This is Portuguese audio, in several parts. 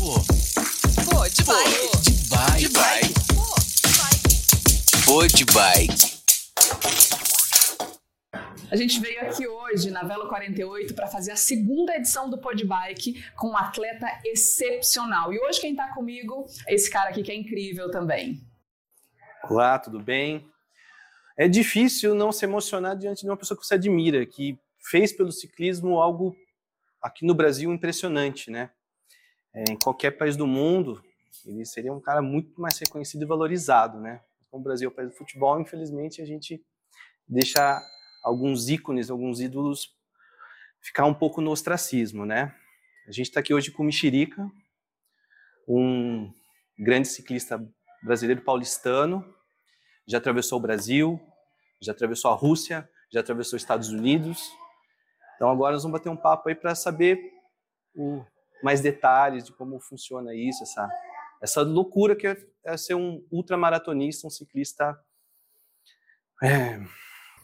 Pô, pô, de bike. De bike. De bike. Pô, de bike. A gente veio aqui hoje na Velo 48 para fazer a segunda edição do Podbike com um atleta excepcional. E hoje quem está comigo é esse cara aqui que é incrível também. Olá, tudo bem? É difícil não se emocionar diante de uma pessoa que você admira, que fez pelo ciclismo algo aqui no Brasil impressionante, né? É, em qualquer país do mundo, ele seria um cara muito mais reconhecido e valorizado, né? Como o Brasil é o país do futebol, infelizmente a gente deixa alguns ícones, alguns ídolos ficar um pouco no ostracismo, né? A gente está aqui hoje com o Mexerica, um grande ciclista brasileiro paulistano, já atravessou o Brasil, já atravessou a Rússia, já atravessou os Estados Unidos. Então agora nós vamos bater um papo aí para saber o, mais detalhes de como funciona isso, essa, essa loucura que é, é ser um ultramaratonista, um ciclista é,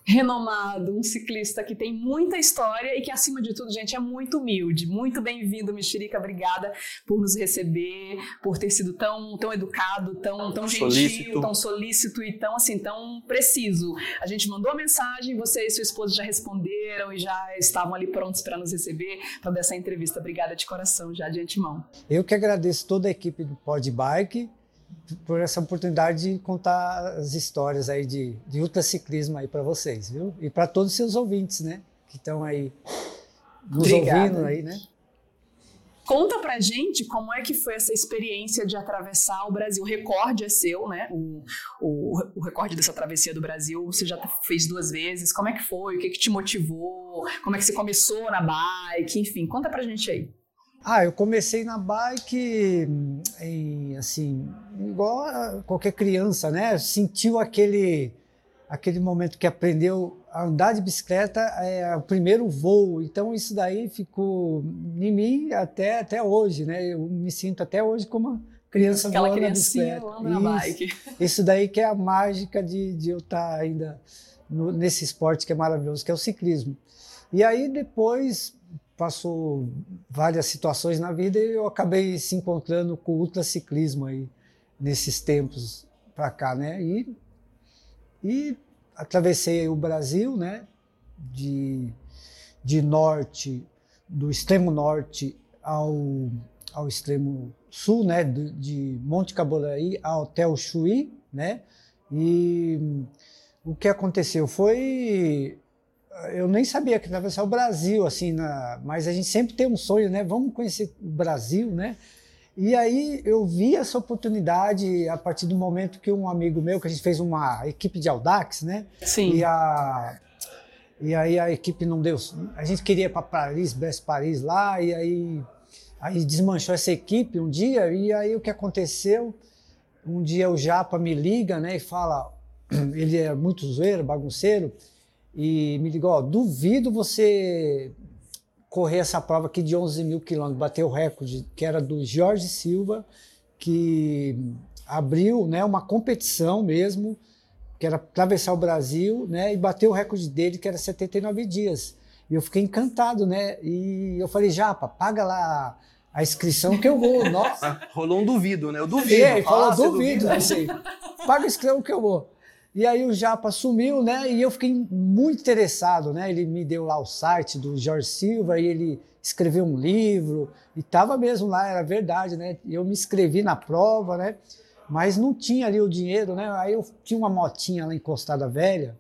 renomado, um ciclista que tem muita história e que, acima de tudo, gente, é muito humilde. Muito bem-vindo, Mexerica. Obrigada por nos receber, por ter sido tão, tão educado, tão, tão gentil, Solícito. tão solícito e tão, assim, tão preciso. A gente mandou a mensagem, você e sua esposa já responderam e já estavam ali prontos para nos receber, para dar essa entrevista. Obrigada de coração, já de antemão. Eu que agradeço toda a equipe do Pod Bike por essa oportunidade de contar as histórias aí de, de ultraciclismo aí para vocês, viu? E para todos os seus ouvintes, né? Que estão aí nos Obrigada. ouvindo aí, né? Conta pra gente como é que foi essa experiência de atravessar o Brasil. O recorde é seu, né? O, o, o recorde dessa travessia do Brasil você já fez duas vezes. Como é que foi? O que, que te motivou? Como é que você começou na bike? Enfim, conta pra gente aí. Ah, eu comecei na bike, em, assim, igual qualquer criança, né? Sentiu aquele, aquele momento que aprendeu a andar de bicicleta, é o primeiro voo. Então isso daí ficou em mim até, até hoje, né? Eu me sinto até hoje como uma criança Aquela voando na criancinha bicicleta. voando na Isso. bike. Isso daí que é a mágica de, de eu estar ainda no- nesse esporte que é maravilhoso, que é o ciclismo. E aí depois passou várias situações na vida e eu acabei se encontrando com o ultraciclismo aí nesses tempos para cá, né? E, e atravessei o Brasil, né? De, de norte, do extremo norte ao, ao extremo sul, né? do- de Monte Caboraí até o Chuí, né? E o que aconteceu foi eu nem sabia que atravessar o Brasil assim, na, mas a gente sempre tem um sonho, né? Vamos conhecer o Brasil, né? E aí eu vi essa oportunidade a partir do momento que um amigo meu, que a gente fez uma equipe de Audax, né? Sim. E, a, e aí a equipe não deu. A gente queria ir para Paris, Brest Paris lá, e aí, aí desmanchou essa equipe um dia, e aí o que aconteceu? Um dia o Japa me liga né, e fala: ele é muito zoeiro, bagunceiro, e me ligou: ó, duvido você correr essa prova aqui de 11 mil quilômetros, bater o recorde, que era do Jorge Silva, que abriu né, uma competição mesmo que era atravessar o Brasil, né, e bateu o recorde dele, que era 79 dias. E eu fiquei encantado, né? E eu falei, Japa, paga lá a inscrição que eu vou. Nossa, rolou um duvido, né? Eu duvido. é, ele falou, Ah, duvido, duvida? não sei. Paga a inscrição que eu vou. E aí o Japa sumiu, né? E eu fiquei muito interessado, né? Ele me deu lá o site do Jorge Silva e ele escreveu um livro e tava mesmo lá, era verdade, né? Eu me inscrevi na prova, né? Mas não tinha ali o dinheiro, né? Aí eu tinha uma motinha lá encostada velha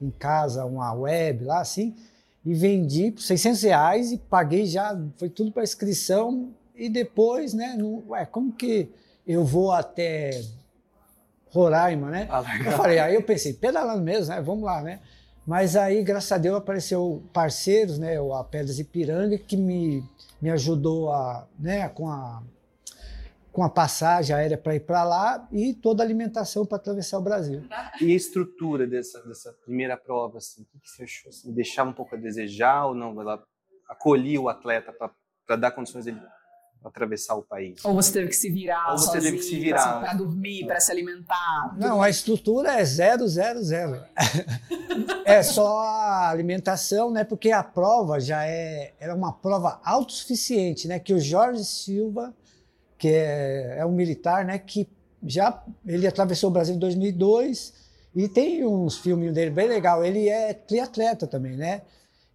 em casa, uma web lá assim, e vendi por 600 reais e paguei já, foi tudo para inscrição e depois, né? Não, ué, como que eu vou até Roraima, né? Ah. Eu falei, aí eu pensei, pedalando mesmo, né? Vamos lá, né? Mas aí, graças a Deus, apareceu parceiros, né? A Pedras Ipiranga, que me, me ajudou a, né? com, a, com a passagem aérea para ir para lá e toda a alimentação para atravessar o Brasil. E a estrutura dessa, dessa primeira prova, assim, o que, que você achou? Assim, deixava um pouco a desejar ou não? Ela acolhia o atleta para dar condições dele atravessar o país? Ou você teve que se virar Ou você sozinho, teve que se virar. para dormir, para se alimentar. Não, a estrutura é zero, zero, zero. é só a alimentação, né? Porque a prova já é era uma prova autossuficiente, né? Que o Jorge Silva que é, é um militar, né, que já ele atravessou o Brasil em 2002 e tem uns filmes dele bem legal. Ele é triatleta também, né?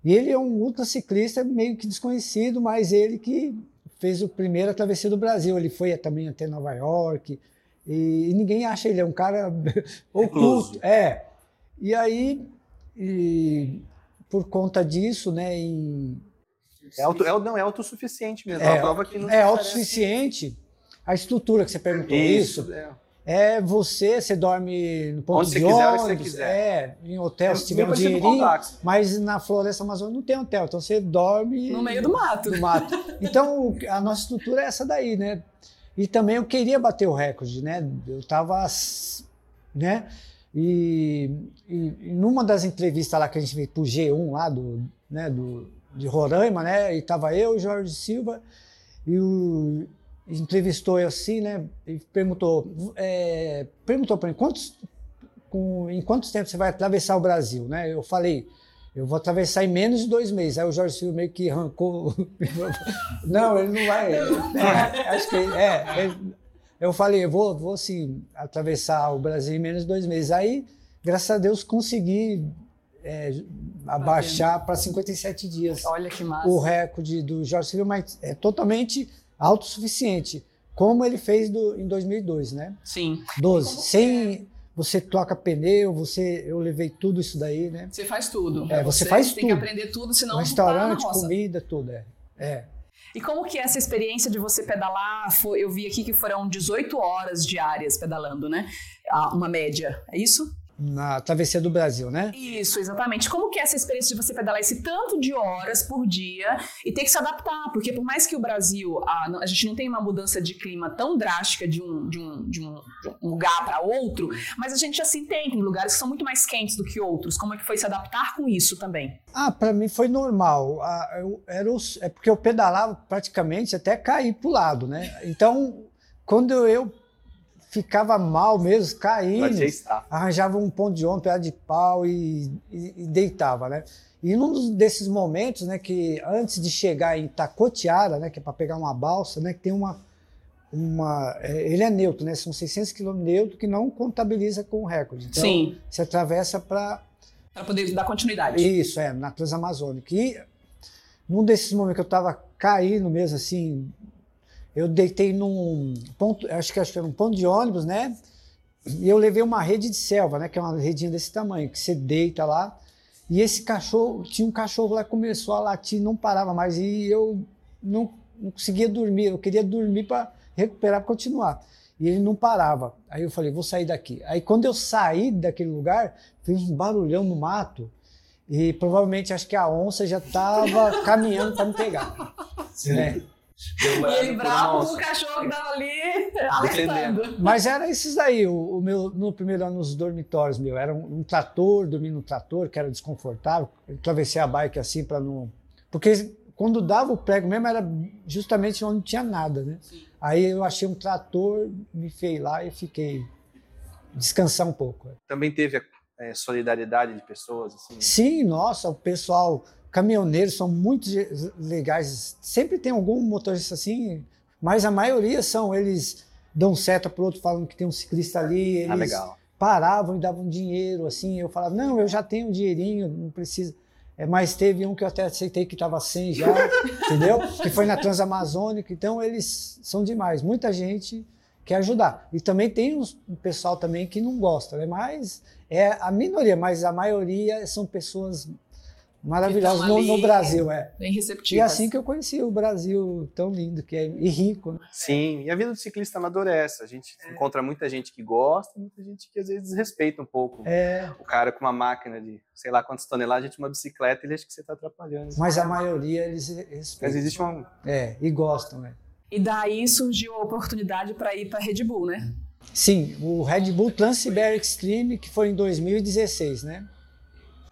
E ele é um ultraciclista meio que desconhecido, mas ele que fez o primeiro travessia do Brasil. Ele foi também até Nova York e, e ninguém acha ele é um cara oculto. É. E aí, e, por conta disso, né, em é, auto, é, não, é autossuficiente mesmo. É, é prova que não é autossuficiente. A estrutura que você perguntou, isso, isso é. É. você, você dorme no ponto onde de você quiser, ônibus, onde você quiser. é, em hotel, é, se tiver um dinheirinho, mas na floresta amazônica não tem hotel, então você dorme... No meio do mato. No mato. Então, a nossa estrutura é essa daí, né? E também eu queria bater o recorde, né? Eu tava, né? E, e, e numa das entrevistas lá que a gente fez pro G1 lá do, né, do, de Roraima, né? E tava eu, Jorge Silva, e o entrevistou eu assim, né? E perguntou, é, perguntou para mim quantos, com, em quantos tempos você vai atravessar o Brasil, né? Eu falei, eu vou atravessar em menos de dois meses. Aí o Jorge Silva meio que arrancou. não, ele não vai. É, acho que é. Ele, eu falei, eu vou, vou sim atravessar o Brasil em menos de dois meses. Aí, graças a Deus, consegui é, abaixar para 57 dias. Olha que massa. O recorde do Jorge Silva, mas é totalmente autossuficiente, como ele fez do, em 2002, né? Sim. 12. Sem você troca pneu, você eu levei tudo isso daí, né? Você faz tudo. É, você, você faz tem tudo. Tem que aprender tudo, senão o restaurante, comida, tudo é. É. E como que é essa experiência de você pedalar? Eu vi aqui que foram 18 horas diárias pedalando, né? Ah, uma média, é isso? Na travessia do Brasil, né? Isso, exatamente. Como que é essa experiência de você pedalar esse tanto de horas por dia e ter que se adaptar? Porque por mais que o Brasil, a, a gente não tenha uma mudança de clima tão drástica de um, de um, de um, de um lugar para outro, mas a gente assim tem, tem lugares que são muito mais quentes do que outros. Como é que foi se adaptar com isso também? Ah, para mim foi normal. Ah, eu, era os, é porque eu pedalava praticamente até cair pro lado, né? Então, quando eu ficava mal mesmo, caindo, arranjava um ponto de ônibus, pedaço de pau e, e, e, deitava, né? E num desses momentos, né, que antes de chegar em Tacotiara, né, que é para pegar uma balsa, né, que tem uma, uma é, ele é neutro, né, são 600 quilômetros neutro que não contabiliza com o recorde. Então, Sim. você atravessa para para poder dar continuidade. Isso, é, na Transamazônica. E num desses momentos que eu estava caindo mesmo, assim, eu deitei num ponto, acho que, acho que era um ponto de ônibus, né? E eu levei uma rede de selva, né? Que é uma redinha desse tamanho, que você deita lá. E esse cachorro, tinha um cachorro lá que começou a latir, não parava mais. E eu não, não conseguia dormir, eu queria dormir para recuperar, para continuar. E ele não parava. Aí eu falei, vou sair daqui. Aí quando eu saí daquele lugar, fez um barulhão no mato. E provavelmente acho que a onça já estava caminhando para me pegar. Sim. Né? E ele bravo com o cachorro que tava ali alertando. Mas era esses daí, o, o, meu, no primeiro ano nos dormitórios, meu, era um, um trator, dormir no trator, que era desconfortável, eu travessei a bike assim para não... Porque quando dava o prego mesmo era justamente onde não tinha nada, né? Sim. Aí eu achei um trator, me fei lá e fiquei descansar um pouco. Também teve a é, solidariedade de pessoas? Assim? Sim, nossa, o pessoal caminhoneiros são muito legais. Sempre tem algum motorista assim, mas a maioria são eles dão seta pro outro falando que tem um ciclista ali, ah, eles ah, paravam e davam dinheiro assim. Eu falava: "Não, eu já tenho um dinheirinho, não precisa". É, mas teve um que eu até aceitei que estava sem já, entendeu? Que foi na Transamazônica. Então eles são demais. Muita gente quer ajudar. E também tem um pessoal também que não gosta, né? Mas é a minoria, mas a maioria são pessoas maravilhosos no, no, Brasil, é. Bem receptivos. E é assim que eu conheci o Brasil tão lindo que é e rico. Né? Sim, e a vida do ciclista amador é essa. A gente é. encontra muita gente que gosta, muita gente que às vezes desrespeita um pouco. É. O cara com uma máquina de sei lá quantas toneladas, uma bicicleta, ele acha que você está atrapalhando. Mas a maioria eles respeitam. Mas existe uma... É, e gostam, né? E daí surgiu a oportunidade para ir para Red Bull, né? Sim, o Red Bull Trans-Siberian Extreme, que foi em 2016, né?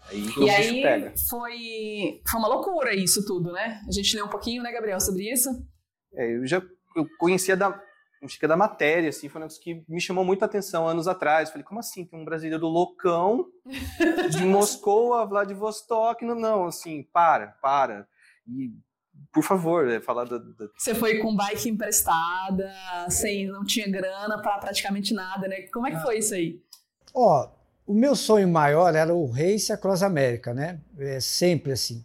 Aí e aí pega. Foi, foi uma loucura isso tudo, né? A gente leu um pouquinho, né, Gabriel, sobre isso? É, eu já eu conhecia da, que é da matéria, assim, foi um negócio que me chamou muita atenção anos atrás. Falei, como assim? Tem um brasileiro loucão de Moscou a Vladivostok? Não, não, assim, para, para. E por favor, é, falar da, da... Você foi com bike emprestada, sem, não tinha grana para praticamente nada, né? Como é que foi isso aí? Ó, o meu sonho maior era o Race Across América, né? É sempre assim.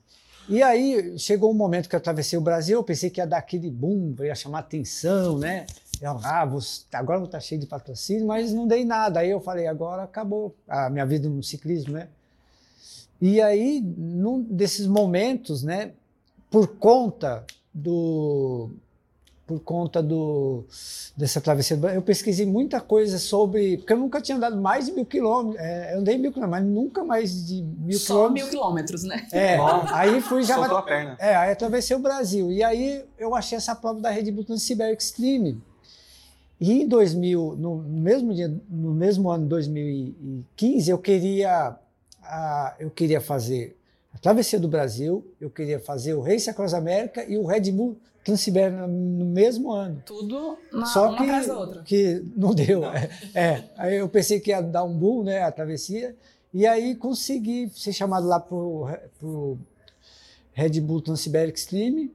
E aí chegou um momento que eu atravessei o Brasil, eu pensei que ia dar aquele boom, ia chamar atenção, né? Eu, ah, vou, agora vou estar cheio de patrocínio, mas não dei nada. Aí eu falei, agora acabou a minha vida no ciclismo, né? E aí, num desses momentos, né, por conta do por conta do dessa travessia do eu pesquisei muita coisa sobre porque eu nunca tinha andado mais de mil quilômetros é, eu andei mil quilômetros mas nunca mais de mil Só quilômetros mil quilômetros. né? É aí fui já Soltou a perna. é aí atravessei o Brasil. E aí eu achei essa prova da Red Bull Transsibéria Extreme. E em 2000 no mesmo dia no mesmo ano 2015 eu queria a, eu queria fazer a Travessia do Brasil, eu queria fazer o Race Across América e o Red Bull Transsibéria no mesmo ano. tudo na, Só uma que, atrás da outra que não deu. É, é. aí eu pensei que ia dar um boom, né, a travessia, e aí consegui ser chamado lá pro, pro Red Bull Transsiberic Extreme,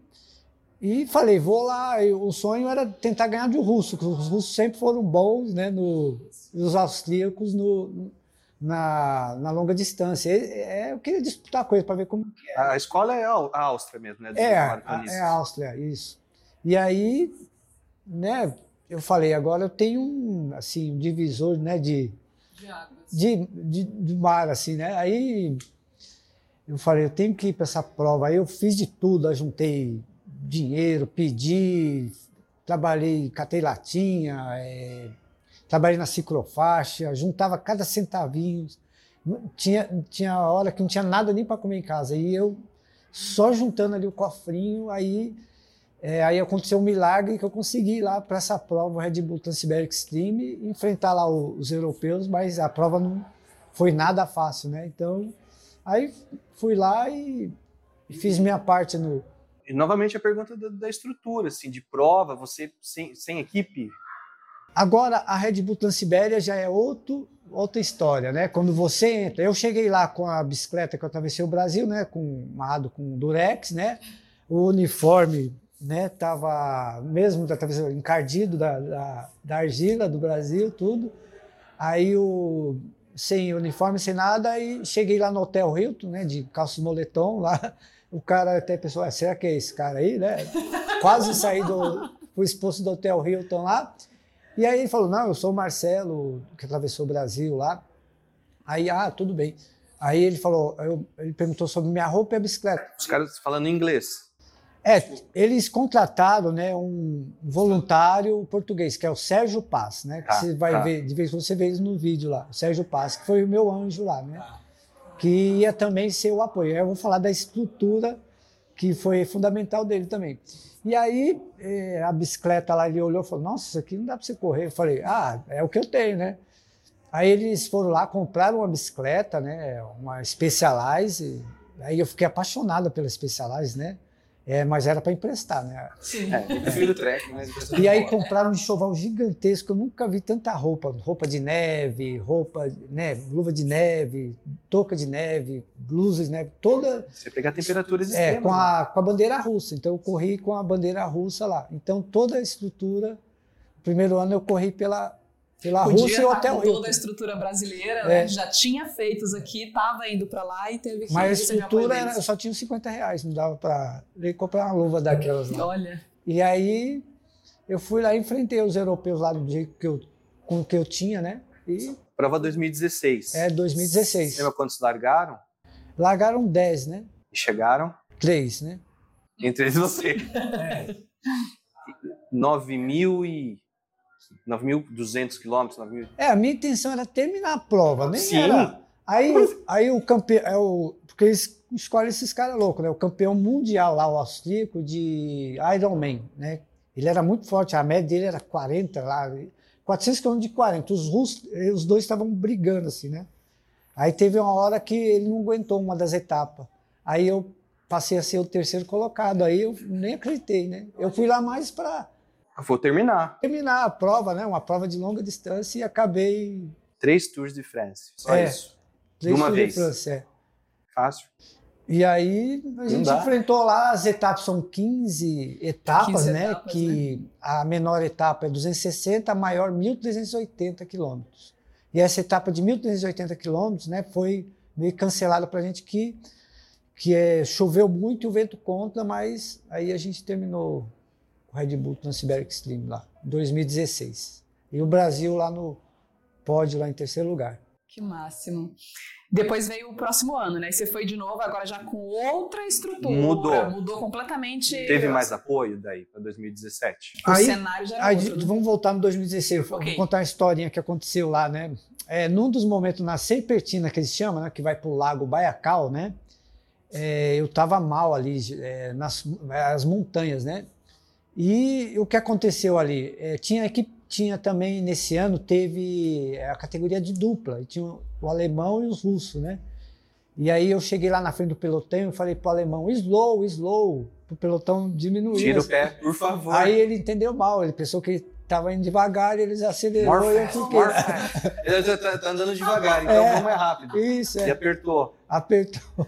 e falei, vou lá. O sonho era tentar ganhar de russo, porque os russos sempre foram bons, né, no, os austríacos no, na, na longa distância. É, eu queria disputar coisa para ver como que é. A escola é a a Áustria mesmo, né? É, a, é a Áustria, isso. E aí, né, eu falei, agora eu tenho um, assim, um divisor, né, de, de, de, de mar, assim, né? Aí eu falei, eu tenho que ir para essa prova. Aí eu fiz de tudo, eu juntei dinheiro, pedi, trabalhei, catei latinha, é, trabalhei na ciclofaixa, juntava cada centavinho. Tinha, tinha hora que não tinha nada nem para comer em casa. E eu só juntando ali o cofrinho, aí, é, aí aconteceu um milagre que eu consegui ir lá para essa prova, o Red Bull Transsiberic Extreme, enfrentar lá os europeus, mas a prova não foi nada fácil, né? Então, aí fui lá e, e fiz minha parte no, E novamente a pergunta da, da estrutura, assim, de prova, você sem, sem equipe. Agora, a Red Bull Transibéria já é outro, outra história, né? Quando você entra, eu cheguei lá com a bicicleta que eu atravessei o Brasil, né? Com amarrado com durex, né? O uniforme, né? Tava mesmo da travessia encardido da, da, da argila do Brasil, tudo. Aí o sem uniforme, sem nada, aí cheguei lá no Hotel Hilton, né? De calça e moletom lá. O cara até pensou, "Ah, será que é esse cara aí, né? Quase saí do, fui expulso do Hotel Hilton lá. E aí ele falou, não, eu sou o Marcelo, que atravessou o Brasil lá. Aí, ah, tudo bem. Aí ele falou, eu- ele perguntou sobre minha roupa e a bicicleta. Os caras falando inglês. É, eles contrataram né, um voluntário português, que é o Sérgio Paz, né? Que Tá, você vai tá. ver, de vez em quando você vê isso no vídeo lá. O Sérgio Paz, que foi o meu anjo lá, né? Que ia também ser o apoio. Aí eu vou falar da estrutura que foi fundamental dele também. E aí eh, a bicicleta lá, ele olhou e falou, nossa, isso aqui não dá para você correr. Eu falei, ah, é o que eu tenho, né? Aí eles foram lá, compraram uma bicicleta, né? Uma Specialized. Aí eu fiquei apaixonado pela Specialized, né? É, mas era para emprestar, né? Sim. É, eu prefiro o track, mas... E aí compraram um enxoval gigantesco, eu nunca vi tanta roupa, roupa de neve, roupa, né, luva de neve, touca de neve, blusa de neve, toda Você pegar temperaturas é, extremas. com, né? a, com a bandeira russa. Então eu corri com a bandeira russa lá. Então toda a estrutura, primeiro ano eu corri pela, pela Podia Rússia e o estar Hotel com toda a estrutura brasileira, É. né? Já tinha feitos aqui, estava indo para lá e teve que Mas a o estrutura, era, eu só tinha uns 50 reais, não dava para comprar uma luva daquelas lá. Olha, E aí eu fui lá e enfrentei os europeus lá do jeito que eu, com o que eu tinha, né? E Prova 2016. é 2016. Lembra quantos largaram? Largaram 10, né? E chegaram? 3, né? Entre eles você. É. 9 mil e... 9.200 quilômetros, 9 mil... É, a minha intenção era terminar a prova, nem Sim. era. Aí, aí o campeão, é o, porque eles escolhem esses caras loucos, né? O campeão mundial lá, o austríaco de Ironman, né? Ele era muito forte, a média dele era 40 lá, 400 km de 40. Os russos, eh, os dois estavam brigando assim, né? Aí teve uma hora que ele não aguentou uma das etapas. Aí eu passei a ser o terceiro colocado. Aí eu nem acreditei, né? Eu fui lá mais para Vou terminar. terminar a prova, né? Uma prova de longa distância e acabei Três Tours de France. Só É. isso. três uma Tours de vez. França, é. Fácil. E aí a gente enfrentou lá, as etapas são 15 etapas, 15 né? etapas, que a menor etapa é 260, a maior 1.380 quilômetros. E essa etapa de 1.380 quilômetros, né, foi meio cancelada para a gente que, que é, choveu muito e o vento contra, mas aí a gente terminou o Red Bull Transsiberic Extreme lá, em 2016. E o Brasil lá no pódio, lá em terceiro lugar. Que máximo. Depois veio o próximo ano, né? E Você foi de novo, agora já com outra estrutura. Mudou. Mudou completamente. Teve mais apoio daí para 2017? O Aí- cenário já era Aí, outro, né? vamos voltar no 2016. Vou Ok. contar uma historinha que aconteceu lá, né? É, num dos momentos na Serpentina, que eles chamam, né? Que vai pro Lago Baiacal, né? É, eu tava mal ali, é, nas as montanhas, né? E o que aconteceu ali? É, tinha equipe, tinha também nesse ano, teve a categoria de dupla. E tinha o alemão e os russos, né? E aí eu cheguei lá na frente do pelotão e falei pro alemão, slow, slow, pro pelotão diminuir. Tira o assim. pé, por favor. Aí ele entendeu mal, ele pensou que estava indo devagar e ele acelerou More e eu fiquei. Ele já tá, tá andando devagar, então É. vamos mais rápido. Isso, E é, apertou. apertou.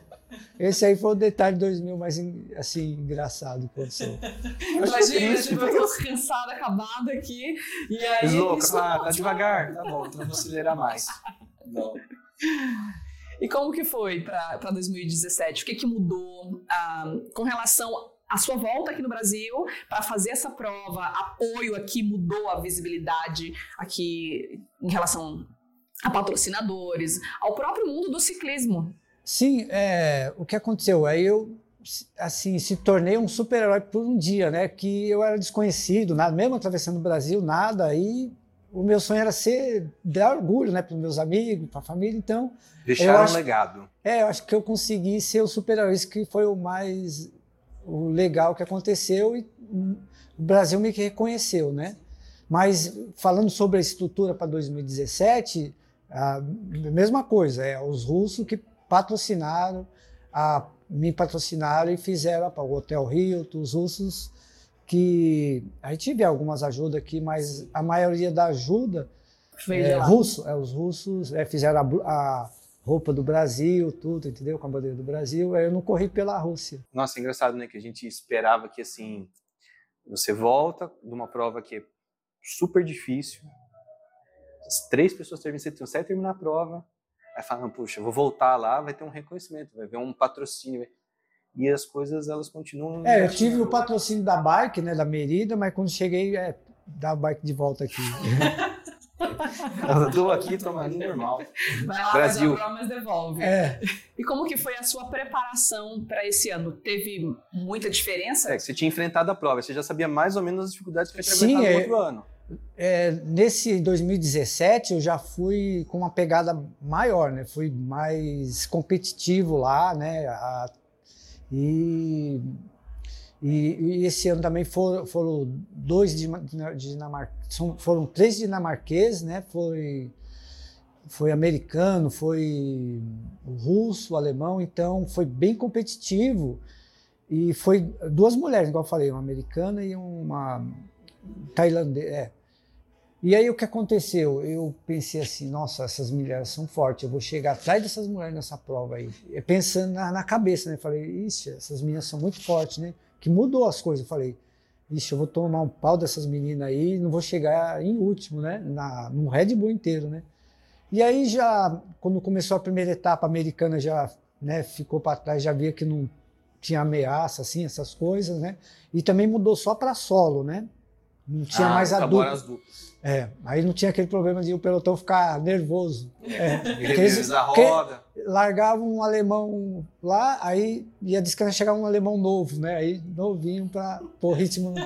Esse aí foi o detalhe 2000 mais assim, engraçado que aconteceu. Imagina, triste, tipo, eu cansada, acabada aqui. E aí. Slow, isso ah, tá pode- devagar. Tá bom, então eu vou acelerar mais. Não. E como que foi para 2017? O que, que mudou ah, com relação à sua volta aqui no Brasil para fazer essa prova? Apoio aqui mudou a visibilidade aqui em relação a patrocinadores, ao próprio mundo do ciclismo. Sim, é, o que aconteceu? Aí eu assim se tornei um super-herói por um dia, né? Que eu era desconhecido, nada, mesmo atravessando o Brasil, nada. Aí o meu sonho era ser dar orgulho, né, para meus amigos, para a família. Então, Deixaram acho- um legado. É, eu acho que eu consegui ser o super-herói, isso que foi o mais o legal que aconteceu e o Brasil me reconheceu, né? Mas falando sobre a estrutura para 2017, a mesma coisa, é os russos que patrocinaram, a, me patrocinaram e fizeram o Hotel Hilton, os russos que a gente tive algumas ajudas aqui, mas a maioria da ajuda Veio é, lá. russo, é, os russos é, fizeram a, a roupa do Brasil, tudo, entendeu? Com a bandeira do Brasil. Aí eu não corri pela Rússia. Nossa, é engraçado, né? Que a gente esperava que, assim, você volta de uma prova que é super difícil, as três pessoas terminam, você consegue terminar a prova, aí fala, puxa, vou voltar lá, vai ter um reconhecimento, vai ver um patrocínio. E as coisas, elas continuam... É, eu tive o patrocínio da bike, né, da Merida, mas quando cheguei, é, dá a bike de volta aqui. Eu tô aqui tomando normal. Vai lá, Brasil. faz a prova, mas devolve. É, E como que foi a sua preparação para esse ano? Teve muita diferença? É, que você tinha enfrentado a prova, você já sabia mais ou menos as dificuldades que ia Sim, enfrentar no é. outro ano. É, nesse 2017 eu já fui com uma pegada maior, né? Fui mais competitivo lá, né? A- e, e, e esse ano também foram, foram dois dina- dinamar, foram três dinamarqueses, né? Foi foi americano, foi russo, alemão, então foi bem competitivo e foi duas mulheres, igual eu falei, uma americana e uma tailandesa. É. E aí o que aconteceu? Eu pensei assim, nossa, essas mulheres são fortes, eu vou chegar atrás dessas mulheres nessa prova aí. Eu Pensando na, na cabeça, né? Falei, ixi, essas meninas são muito fortes, né? Que mudou as coisas. Eu falei, ixi, eu vou tomar um pau dessas meninas aí e não vou chegar em último, né? Na, no Red Bull inteiro, né? E aí já, quando começou a primeira etapa, a americana já né, ficou para trás, já via que não tinha ameaça, assim, essas coisas, né? E também mudou só para solo, né? Não tinha Ah, mais a dupla. É, aí não tinha aquele problema de o pelotão ficar nervoso. É, porque eles a roda. largavam um alemão lá, aí ia descansar, chegava um alemão novo, né? Aí novinho para pôr ritmo.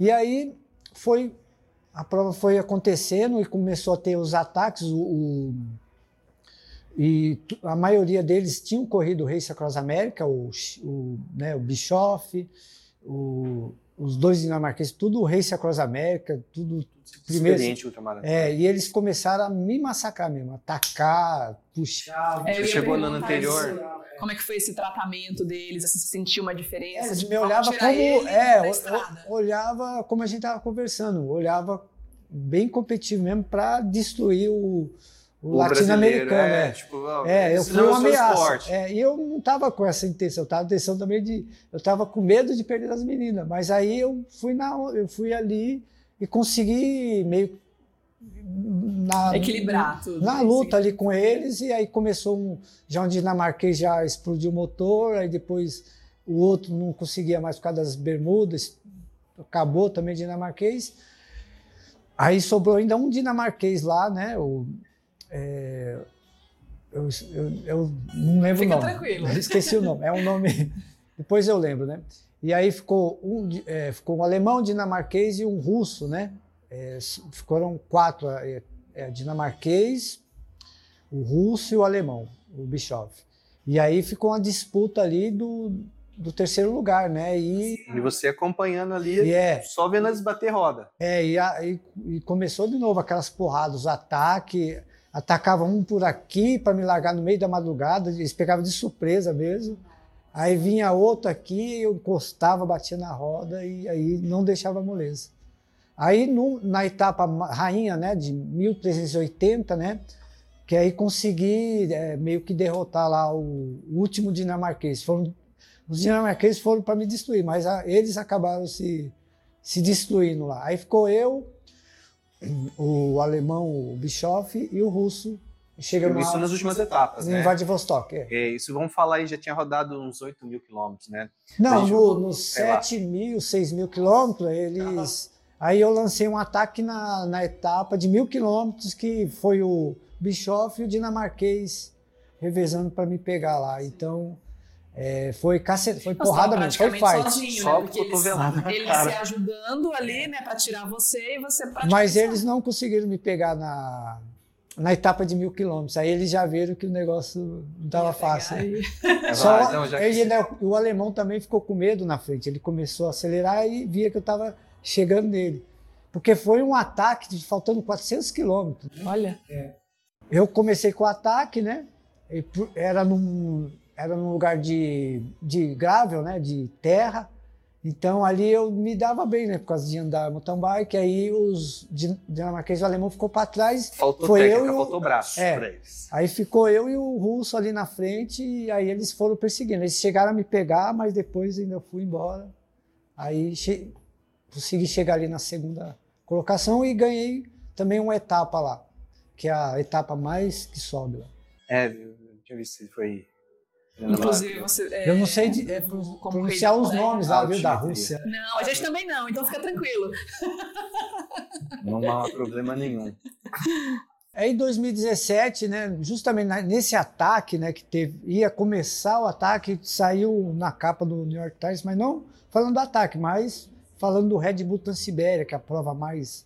E aí foi a prova foi acontecendo e começou a ter os ataques. O, o- e a maioria deles tinham corrido o Race Across America, o, o, né, o Bischoff, o- os dois dinamarqueses, tudo o Race Across America, tudo Primeiro- Experiente ultramaratona. é, e eles começaram a me massacrar mesmo, atacar, puxar. É, ia chegou no ano anterior? isso. Como é que foi esse tratamento deles? Você sentiu uma diferença? Eles Tipo, me tirar como. É, olhava como a gente estava conversando, olhava bem competitivo mesmo para destruir o, o latino-americano, é. é. Tipo, É, eu fui é uma ameaça. É, e eu não estava com essa intenção, eu estava com intenção também de. Eu estava com medo de perder as meninas, mas aí eu fui, na, eu fui ali e consegui meio. Na, Equilibrar tudo. Na né? luta ali com eles, e aí começou um. Já um dinamarquês já explodiu o motor, aí depois o outro não conseguia mais por causa das bermudas, acabou também dinamarquês. Aí sobrou ainda um dinamarquês lá, né? O, é, eu, eu, eu não lembro Fica o nome. tranquilo. Esqueci o nome. É um nome. Depois eu lembro, né? E aí ficou um, é, ficou um alemão, dinamarquês e um russo, né? É, foram quatro: é, é, dinamarquês, o russo e o alemão, o Bischoff. E aí ficou uma disputa ali do, do terceiro lugar, né? E, E você acompanhando ali, e é, só vendo eles bater roda. é, e, a- e- e começou de novo aquelas porradas, os ataques. Atacavam um por aqui para me largar no meio da madrugada, eles pegavam de surpresa mesmo. Aí vinha outro aqui, eu encostava, batia na roda e aí não deixava moleza. Aí no- na etapa rainha, né, de 1380, né, que aí consegui é, meio que derrotar lá o último dinamarquês. Foram, os dinamarqueses foram para me destruir, mas a- eles acabaram se, se destruindo lá. Aí ficou eu, o alemão, o Bischoff, e o russo. Chega isso nas últimas etapas, em né? Vladivostok. é. É, isso vamos falar aí, já tinha rodado uns 8 mil quilômetros, né? Não, Mas, no, nos sei lá. 7 mil, 6 mil quilômetros, eles. Aí eu lancei um ataque na, na etapa de mil quilômetros, que foi o Bischoff e o dinamarquês revezando para me pegar lá. Então, é, foi, cacete, foi Nossa, porrada mesmo, foi fight. sozinho, Só né? Porque eles, eles se ajudando ali, né, pra tirar você e você praticamente. Mas eles não conseguiram me pegar na, na etapa de mil quilômetros. Aí eles já viram que o negócio não estava fácil. né? É, Só, vai, não, ele, ainda- o alemão também ficou com medo na frente. Ele começou a acelerar e via que eu estava chegando nele. Porque foi um ataque de, faltando 400 quilômetros. Olha. Eu comecei com o ataque, né? E por- Era num, era num lugar de, de gravel, né? De terra. Então ali eu me dava bem, né? Por causa de andar mountain bike. Aí os din- dinamarqueses e o alemão ficou para trás. Faltou Foi técnica, eu e o- faltou braço É. pra eles. Aí ficou eu e o russo ali na frente, e aí eles foram perseguindo. Eles chegaram a me pegar, mas depois ainda fui embora. Aí che- consegui chegar ali na segunda colocação e ganhei também uma etapa lá, que é a etapa mais que sobe lá. É, eu tinha visto se foi. Inclusive, você. é, Eu não sei de- é, pronunciar os nomes lá, Ah, viu, da. Rússia. Não, a gente também não, então fica tranquilo. Não há problema nenhum. Aí em 2017, né, justamente nesse ataque, né, que teve, ia começar o ataque, saiu na capa do New York Times, mas não falando do ataque, mas falando do Red Bull Transibéria, que é a prova mais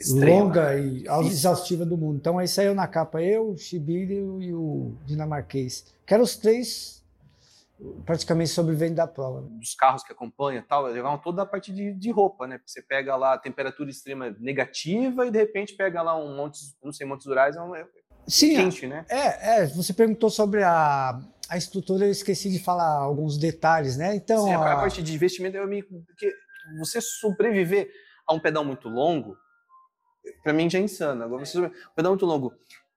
Extrema. longa e exaustiva do mundo. Então aí saiu na capa eu, o e o dinamarquês, que eram os três praticamente sobreviventes da prova. Dos carros que acompanham tal, levavam toda a parte de, de roupa, né? Porque você pega lá a temperatura extrema negativa e de repente pega lá um monte, não sei, Montes Rurais, é um é Sim, quente, né? é, é, você perguntou sobre a, a estrutura, eu esqueci de falar alguns detalhes, né? Então, Sim, a, a parte de investimento é meio porque você sobreviver a um pedal muito longo, pra mim já é insano. Agora você um pedal muito longo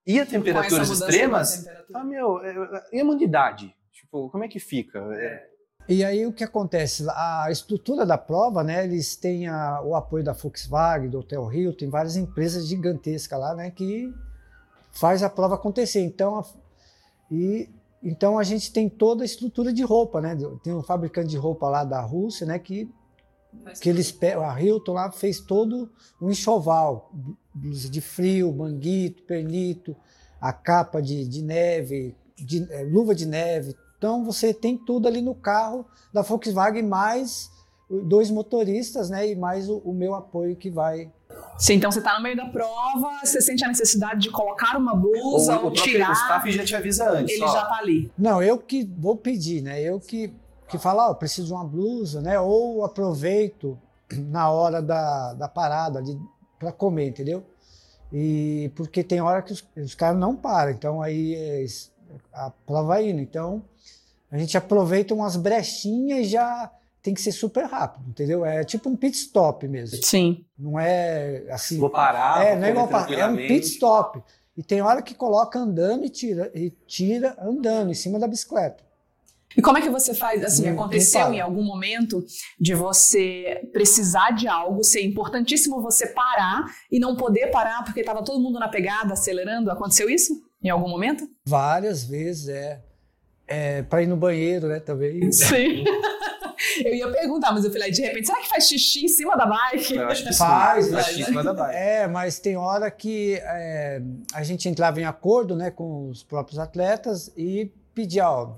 e a temperaturas extremas, temperatura. ah meu, é- e a imunidade? Tipo, como é que fica? É, E aí o que acontece? A estrutura da prova, né? Eles têm a- o apoio da Volkswagen, do Hotel Rio, tem várias empresas gigantescas lá, né? Que faz a prova acontecer. Então, a, e, então a gente tem toda a estrutura de roupa, né? Tem um fabricante de roupa lá da Rússia, né? Que que eles a Hilton lá fez todo um enxoval, blusa de frio, manguito, pernito, a capa de, de neve, de- eh, luva de neve. Então você tem tudo ali no carro da Volkswagen mais dois motoristas, né, e mais o, o meu apoio que vai. Sim, então você tá no meio da prova, você sente a necessidade de colocar uma blusa ou ou, o próprio tirar. staff já te avisa antes. ele ó. já tá ali. Não, eu que vou pedir, né? Eu que que falo, ó, preciso de uma blusa, né? Ou aproveito na hora da, da parada para comer, entendeu? E porque tem hora que os, os caras não param, então aí é, a prova vai indo. Então a gente aproveita umas brechinhas e já tem que ser super rápido, entendeu? É tipo um pit stop mesmo. Sim. Não é assim. Vou parar, É, vou não é igual comer pa- é um pit stop. E tem hora que coloca andando e tira, e tira andando em cima da bicicleta. E como é que você faz? Assim, não aconteceu para. em algum momento de você precisar de algo, ser importantíssimo você parar e não poder parar porque estava todo mundo na pegada, acelerando? Aconteceu isso em algum momento? Várias vezes, é. é para ir no banheiro, né, também. Sim. Eu ia perguntar, mas eu falei, de repente, será que faz xixi em cima da bike? Eu acho que Faz, sim. faz. Que em cima da bike. É, mas tem hora que é, a gente entrava em acordo né, com os próprios atletas e pedia, ó,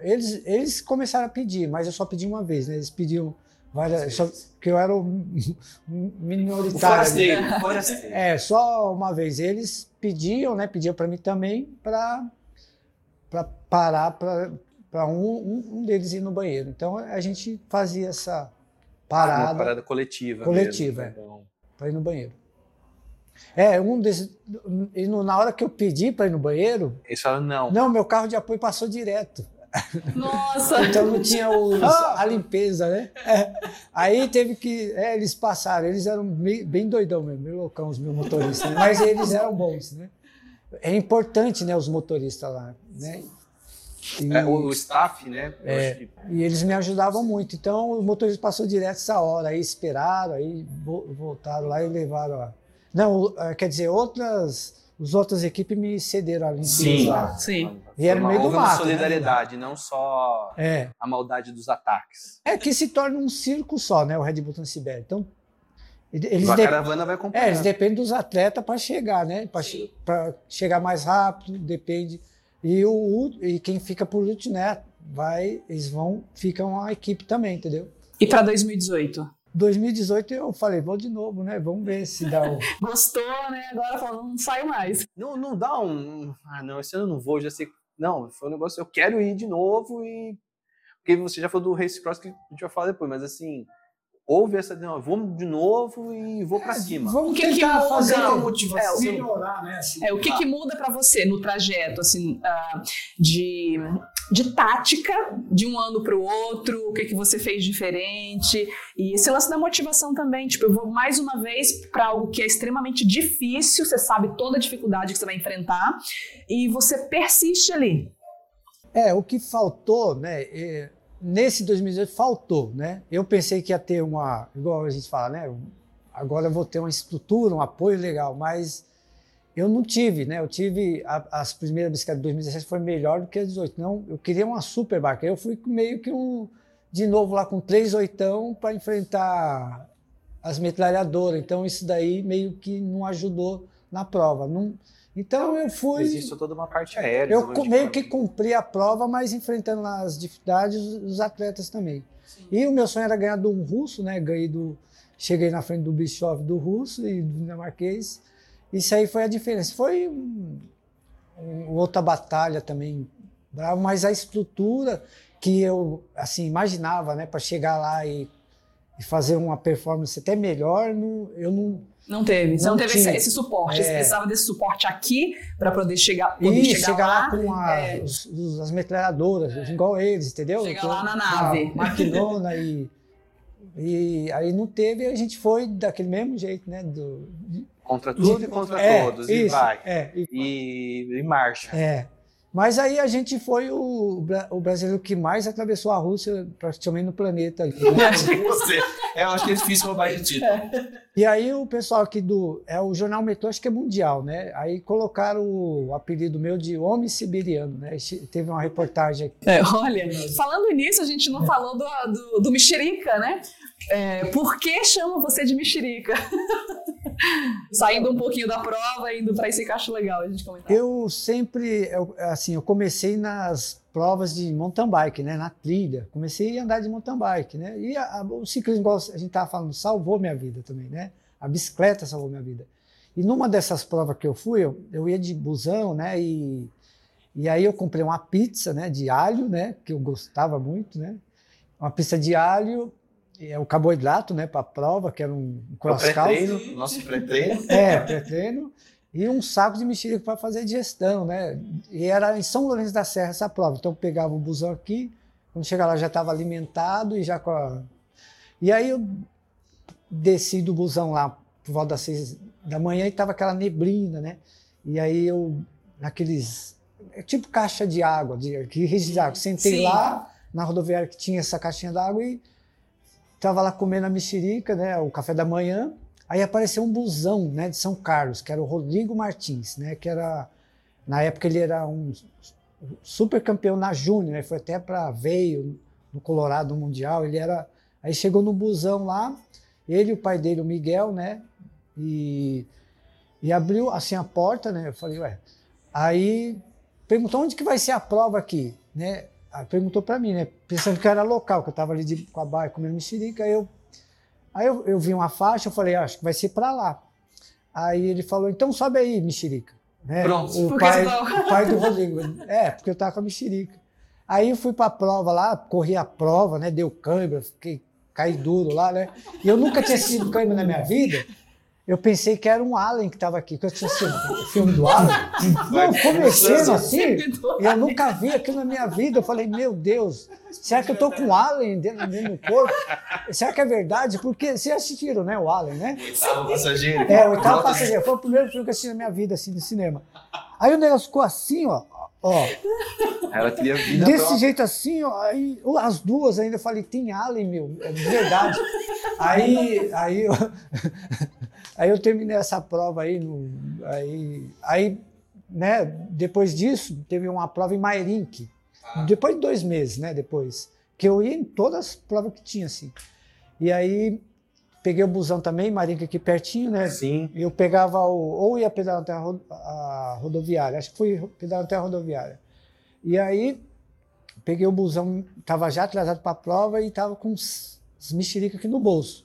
eles, eles começaram a pedir, mas eu só pedi uma vez, né? Eles pediam várias, só, porque eu era o O minoritário. ali. forasteiro, o forasteiro. É, só uma vez. Eles pediam, né? Pediam para mim também para parar para um, um, um deles ir no banheiro. Então a gente fazia essa Uma parada parada coletiva. Coletiva, mesmo. é. Então, para ir no banheiro. É, um desses. E no- na hora que eu pedi para ir no banheiro, Eles falam, não. não, meu carro de apoio passou direto. Nossa! Então não tinha os- a limpeza, né? É. Aí teve que. é, eles passaram, eles eram bem, bem doidão mesmo, meio loucão os meus motoristas, né? mas eles eram bons, né? É importante, né, os motoristas lá, né? E, É, o, staff, né? eu É. acho que- e eles me ajudavam muito. Então o motorista passou direto essa hora, aí esperaram, aí vo- voltaram lá e levaram a. Não, eh, quer dizer, outras. As outras equipes me cederam a limpeza Sim. lá. Sim. E era no meio do houve uma mato, né? solidariedade, não só É. a maldade dos ataques. É que se torna um circo só, né? O Red Bull Transibéria. Então, ele- eles, a de- caravana vai acompanhar. é, eles dependem dos atletas para chegar, né? Para chegar mais rápido, depende. E, o, e quem fica por último, né? Vai, eles vão, ficam a equipe também, entendeu? E para 2018? 2018 eu falei, vou de novo, né? Vamos ver se dá o. Gostou, né? Agora falando, não saio mais. Não, não dá um. Ah, não, esse ano eu não vou, já sei. Não, foi um negócio, eu quero ir de novo e. Porque você já falou do Race Cross que a gente vai falar depois, mas assim, houve essa. Não, vamos de novo e vou pra cima. Vamos O que que tentar muda? fazer Não, uma motivação. é, o que- melhorar, né? assim. É, o que, que muda para você no trajeto, assim, ah, de, de tática de um ano para o outro? O que, que você fez diferente? E esse lance da motivação também. Tipo, eu vou mais uma vez para algo que é extremamente difícil, você sabe toda a dificuldade que você vai enfrentar, e você persiste ali. É, o que faltou, né? é, nesse 2018 faltou, né? Eu pensei que ia ter uma, igual a gente fala, né? Agora eu vou ter uma estrutura, um apoio legal, mas eu não tive, né? Eu tive a- as primeiras bicicletas de 2017 foi melhor do que a 18. Não, eu queria uma super bike. Aí Eu fui meio que um de novo lá com três oitão para enfrentar as metralhadoras. Então isso daí meio que não ajudou na prova. Não, então eu fui Existe toda uma parte aérea. eu de meio que cumpri a prova, mas enfrentando as dificuldades os atletas também. E o meu sonho era ganhar do um russo, né? Ganhei do, cheguei na frente do Bischoff do russo e do dinamarquês. Isso aí foi a diferença. Foi um, um- outra batalha também brava, mas a estrutura que eu assim imaginava, né, para chegar lá e, e fazer uma performance até melhor, não- eu não Não teve, você não, Não teve esse, esse suporte. Você É. precisava desse suporte aqui para poder chegar, poder E chegar, chegar, lá, lá. com a- é. os- os- as metralhadoras, igual eles, entendeu? Chega Com lá na nave. Maquinona e, e aí não teve, a gente foi daquele mesmo jeito, né? Do, Contra tudo e contra é, todos. E isso, vai. É, e- E, e marcha. é. Mas aí a gente foi o, o brasileiro que mais atravessou a Rússia praticamente no planeta. ali, né? Você. É, eu acho que é difícil roubar esse título. E aí o pessoal aqui do. É o Jornal Metrô, acho que é mundial, né? Aí colocaram o apelido meu de Homem Siberiano, né? Teve uma reportagem aqui. É, olha, falando nisso, a gente não falou do, do, do mexerica, né? É, por que chamam você de mexerica? Saindo um pouquinho da prova, indo para esse cacho legal, a gente comentar. Eu sempre, eu, assim, eu comecei nas provas de mountain bike, né, na trilha. Comecei a andar de mountain bike, né? E a- a- o ciclismo, igual a gente estava falando, salvou minha vida também, né? A bicicleta salvou minha vida. E numa dessas provas que eu fui, eu, eu ia de busão, né? E, e aí eu comprei uma pizza, né, de alho, né, que eu gostava muito, né? Uma pizza de alho, é o carboidrato, né, para a prova, que era um O cross-country. pré-treino, nosso pré-treino. É, pré-treino. E um saco de mexerica para fazer digestão, né? E era em São Lourenço da Serra essa prova. Então eu pegava o busão aqui, quando chegava lá já estava alimentado e já com a... E aí eu desci do busão lá por volta das seis da manhã e estava aquela neblina, né? E aí eu, naqueles. é tipo caixa de água, de, de de água. Sentei Sim. lá na rodoviária que tinha essa caixinha d'água e tava lá comendo a mexerica, né? O café da manhã. Aí apareceu um busão, né, de São Carlos, que era o Rodrigo Martins, né? Que era. Na época ele era um super campeão na Júnior, né? Foi até para veio no Colorado Mundial. Ele era. Aí chegou no busão lá, ele e o pai dele, o Miguel, né? E, e abriu assim a porta, né? Eu falei, ué. Aí perguntou onde que vai ser a prova aqui, né? Aí perguntou para mim, né? Pensando que eu era local, que eu tava ali de, com a barra comendo mexerica. Aí eu, aí eu, eu vi uma faixa, eu falei, ah, acho que vai ser para lá. Aí ele falou, então sobe aí, mexerica. Né? Pronto. O pai, o pai do Rodrigo. É, porque eu tava com a mexerica. Aí eu fui para a prova lá, corri a prova, né? Deu câimbra, fiquei caí duro lá, né? E eu nunca tinha assistido câimbra na minha vida. Eu pensei que era um Alien que estava aqui, que eu tinha assistido o filme do Alien. Não, começando assim, eu nunca vi aquilo na minha vida. Eu falei, meu Deus, será que eu tô com um Alien dentro, dentro do corpo? Será que é verdade? Porque vocês assistiram, né, o Alien, né? Oitavo passageiro. É, o oitavo passageiro. Foi o primeiro filme que eu assisti na minha vida, assim, no cinema. Aí o negócio ficou assim, ó. ó Ela queria vida desse própria. jeito assim, ó. Aí as duas ainda eu falei, tem Alien, meu. É de verdade. aí, aí, eu, aí eu terminei essa prova aí. No, aí, aí, né, depois disso, teve uma prova em Mairink. Depois de dois meses, né? Depois. Que eu ia em todas as provas que tinha, assim. E aí peguei o busão também, Marinca aqui pertinho, né? Sim. Eu pegava o. Ou ia pedalar até a, ro- a rodoviária, acho que fui pedalar até a rodoviária. E aí peguei o busão, estava já atrasado para a prova e estava com os, os aqui no bolso.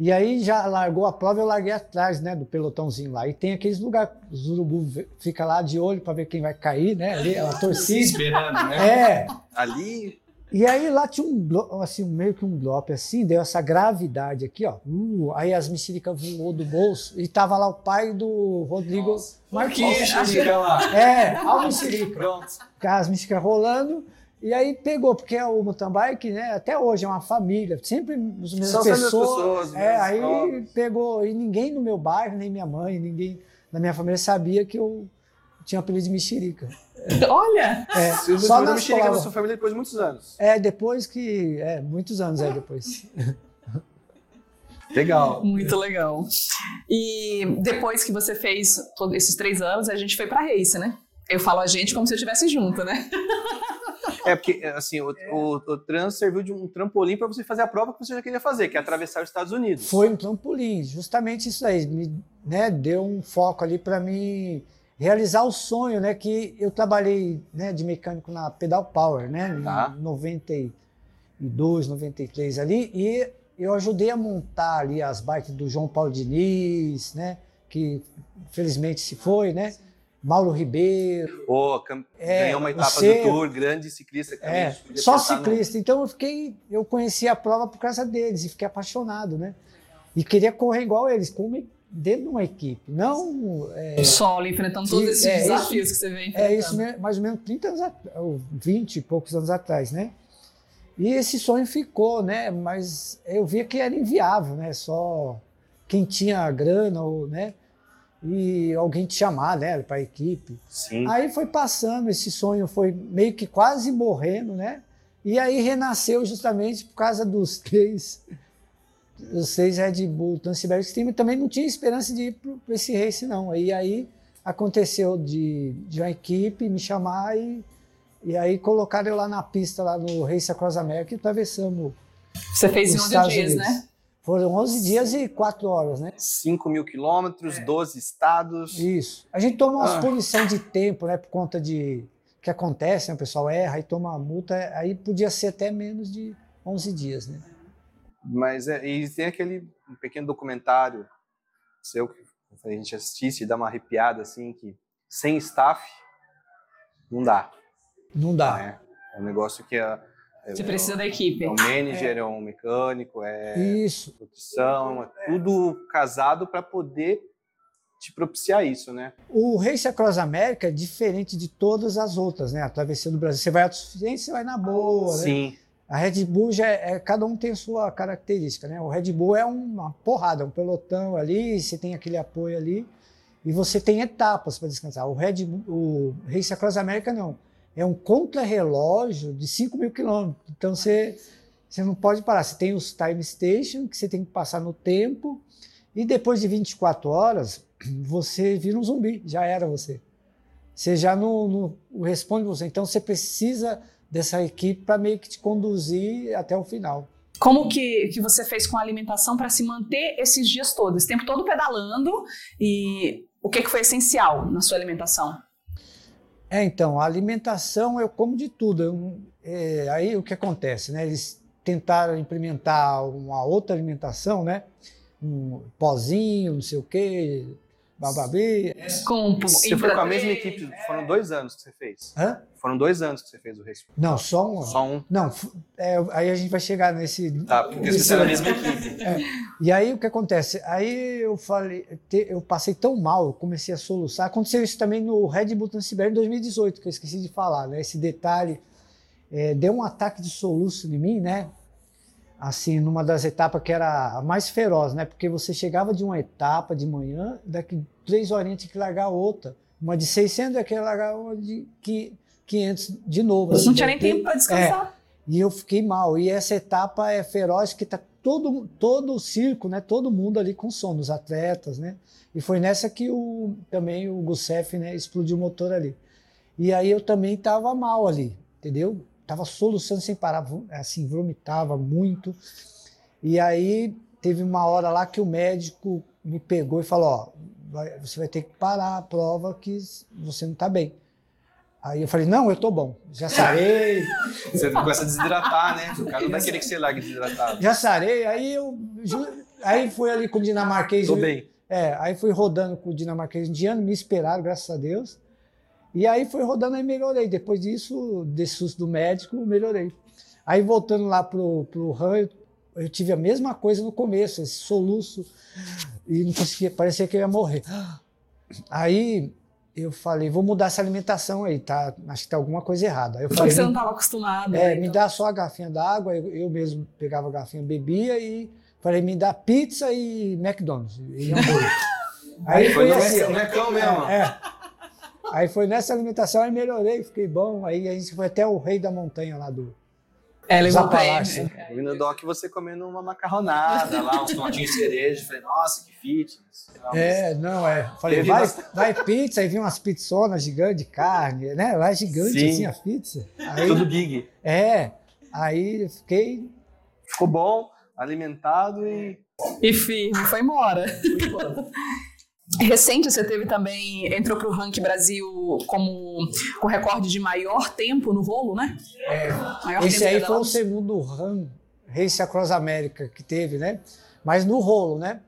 E aí já largou a prova, eu larguei atrás, né, do pelotãozinho lá. E tem aqueles lugares, os urubu fica lá de olho para ver quem vai cair, né? Ali, a torcida. Esperando, né? É, Ali, e aí lá tinha um, assim, meio que um bloco assim, deu essa gravidade aqui, ó. Uh, aí as mexericas voou do bolso e tava lá o pai do Rodrigo Martins. Olha o Chica lá. É, a mexerica. Pronto. As mexericas rolando. E aí pegou, porque o mountain bike, né, até hoje é uma família, sempre as mesmas São pessoas. pessoas, é, mesmas aí pegou, e ninguém no meu bairro, nem minha mãe, ninguém da minha família sabia que eu tinha apelido de mexerica. Olha! É, você só nas mexerica da provas. sua família depois de muitos anos. É, depois que. É, muitos anos é depois. Legal. Muito legal. E depois que você fez todos esses três anos, a gente foi pra Race, né? Eu falo a gente como se eu estivesse junto, né? É porque, assim, o, o, o trans serviu de um trampolim para você fazer a prova que você já queria fazer, que é atravessar os Estados Unidos. Foi um trampolim, justamente isso aí. Me né, deu um foco ali para mim realizar o sonho, né? Que eu trabalhei né, de mecânico na Pedal Power, né? Tá. Em 92, 93 ali. E eu ajudei a montar ali as bikes do João Paulo Diniz, né? Que felizmente se foi, né? Mauro Ribeiro. Pô, cam- É, ganhou uma etapa você- do Tour, grande ciclista. É, só pensar no- ciclista. Então eu fiquei, eu conheci a prova por causa deles e fiquei apaixonado, né? E queria correr igual eles, como dentro de uma equipe. Não é, Solo, enfrentando todos E- esses é, desafios que você vem enfrentando. é isso mais ou menos 30 anos atrás, ou 20 e poucos anos atrás, né? E esse sonho ficou, né? Mas eu via que era inviável, né? Só quem tinha grana ou, né? E alguém te chamar, né? Para a equipe. Sim. Aí foi passando, esse sonho foi meio que quase morrendo, né? E aí renasceu justamente por causa dos três, os seis Red Bull Transiberic Team. E também não tinha esperança de ir para esse race, não. E aí aconteceu de, de uma equipe me chamar e, e aí colocaram eu lá na pista, lá no Race Across America e atravessamos Você fez em os 11 Estados dias, Unidos. né? Foram 11 dias e 4 horas, né? 5 mil quilômetros, 12 estados. Isso. A gente toma umas Ah. punição de tempo, né? Por conta de que acontece, né? O pessoal erra e toma multa. Aí podia ser até menos de 11 dias, né? Mas é, e tem aquele um pequeno documentário seu que a gente assiste e dá uma arrepiada assim, que sem staff não dá. Não dá. né? É um negócio que é, é, Você precisa da equipe. é um manager, é um mecânico, é Isso. nutrição, é tudo casado para poder te propiciar isso, né? O Race Across America é diferente de todas as outras, né? A travessia do Brasil. Você vai autossuficiente, você vai na boa, né? Sim. A Red Bull já é, é- cada um tem sua característica, né? O Red Bull é uma porrada, um pelotão ali, você tem aquele apoio ali. e você tem etapas para descansar. O Red Bull, o Race Across America não. É um contra-relógio de 5 mil quilômetros. Então você, você não pode parar. Você tem os time station, que você tem que passar no tempo, e depois de 24 horas, você vira um zumbi. Já era você. Você já não, não responde você. Então você precisa dessa equipe para meio que te conduzir até o final. Como que, que você fez com a alimentação para se manter esses dias todos, esse tempo todo pedalando? E o que, que foi essencial na sua alimentação? É, então, a alimentação eu como de tudo. Eu, é, aí o que acontece, né? Eles tentaram implementar uma outra alimentação, né? Um pozinho, não sei o quê, bababi. Com, Você foi com a mesma equipe, foram dois anos que você fez. Hã? Foram dois anos que você fez o race. Não, só um. Só um. Não, é, aí a gente vai chegar nesse. Tá, porque nesse- você era a mesma equipe. E aí o que acontece? Aí eu falei, eu passei tão mal, eu comecei a soluçar. Aconteceu isso também no Red Bull Transsibéria em 2018, que eu esqueci de falar, né? Esse detalhe é, deu um ataque de soluço em mim, né? Assim, numa das etapas que era a mais feroz, né? Porque você chegava de uma etapa de manhã, daqui três horinhas tinha que largar outra. Uma de 600, daqui ia largar uma de qui- 500 de novo. Você não tinha nem tem- tempo para descansar. e eu fiquei mal. E essa etapa é feroz, que tá todo, todo o circo, né? Todo mundo ali com sono, os atletas, né? E foi nessa que o, também o Gusef, né? Explodiu o motor ali. E aí eu também tava mal ali, entendeu? Tava soluçando sem parar, assim, vomitava muito. E aí teve uma hora lá que o médico me pegou e falou, ó, vai- você vai ter que parar a prova que você não tá bem. Aí eu falei, não, eu tô bom, já sarei, Você começa a desidratar, né? O cara não vai querer que você largue desidratado. Já sarei, aí eu aí fui ali com o dinamarquês. Tô bem. É, aí fui rodando com o dinamarquês indiano, me esperaram, graças a Deus. E aí fui rodando e melhorei. Depois disso, desse susto do médico, melhorei. Aí voltando lá pro, pro RAM, eu, eu tive a mesma coisa no começo, esse soluço, e não conseguia, parecia que eu ia morrer. Aí eu falei, vou mudar essa alimentação aí, tá? Acho que tá alguma coisa errada. Aí eu falei, você não estava acostumado. é, né? me dá só a garrafinha d'água, eu, eu mesmo pegava a garrafinha, bebia e falei, me dá pizza e McDonald's e hambúrguer. Aí Foi foi assim, Mecão, Mecão mesmo. é. Aí foi nessa alimentação, aí melhorei, fiquei bom. Aí a gente foi até o rei da montanha lá do É, levou pra vi no doc você comendo uma macarronada lá, uns tomatinhos de cereja. Falei, nossa, que fitness. É, não, é. Falei, vai, bastante- vai pizza, aí vi umas pizzonas gigantes de carne, né? Lá é gigante Sim. assim a pizza. Aí, Tudo gig. é, aí eu fiquei Ficou bom, alimentado e E firme, foi embora. Recente você teve também, entrou para o ranking Brasil como com recorde de maior tempo no rolo, né? É. Maior Esse tempo aí foi o segundo run Race Across America que teve, né? Mas no rolo, né?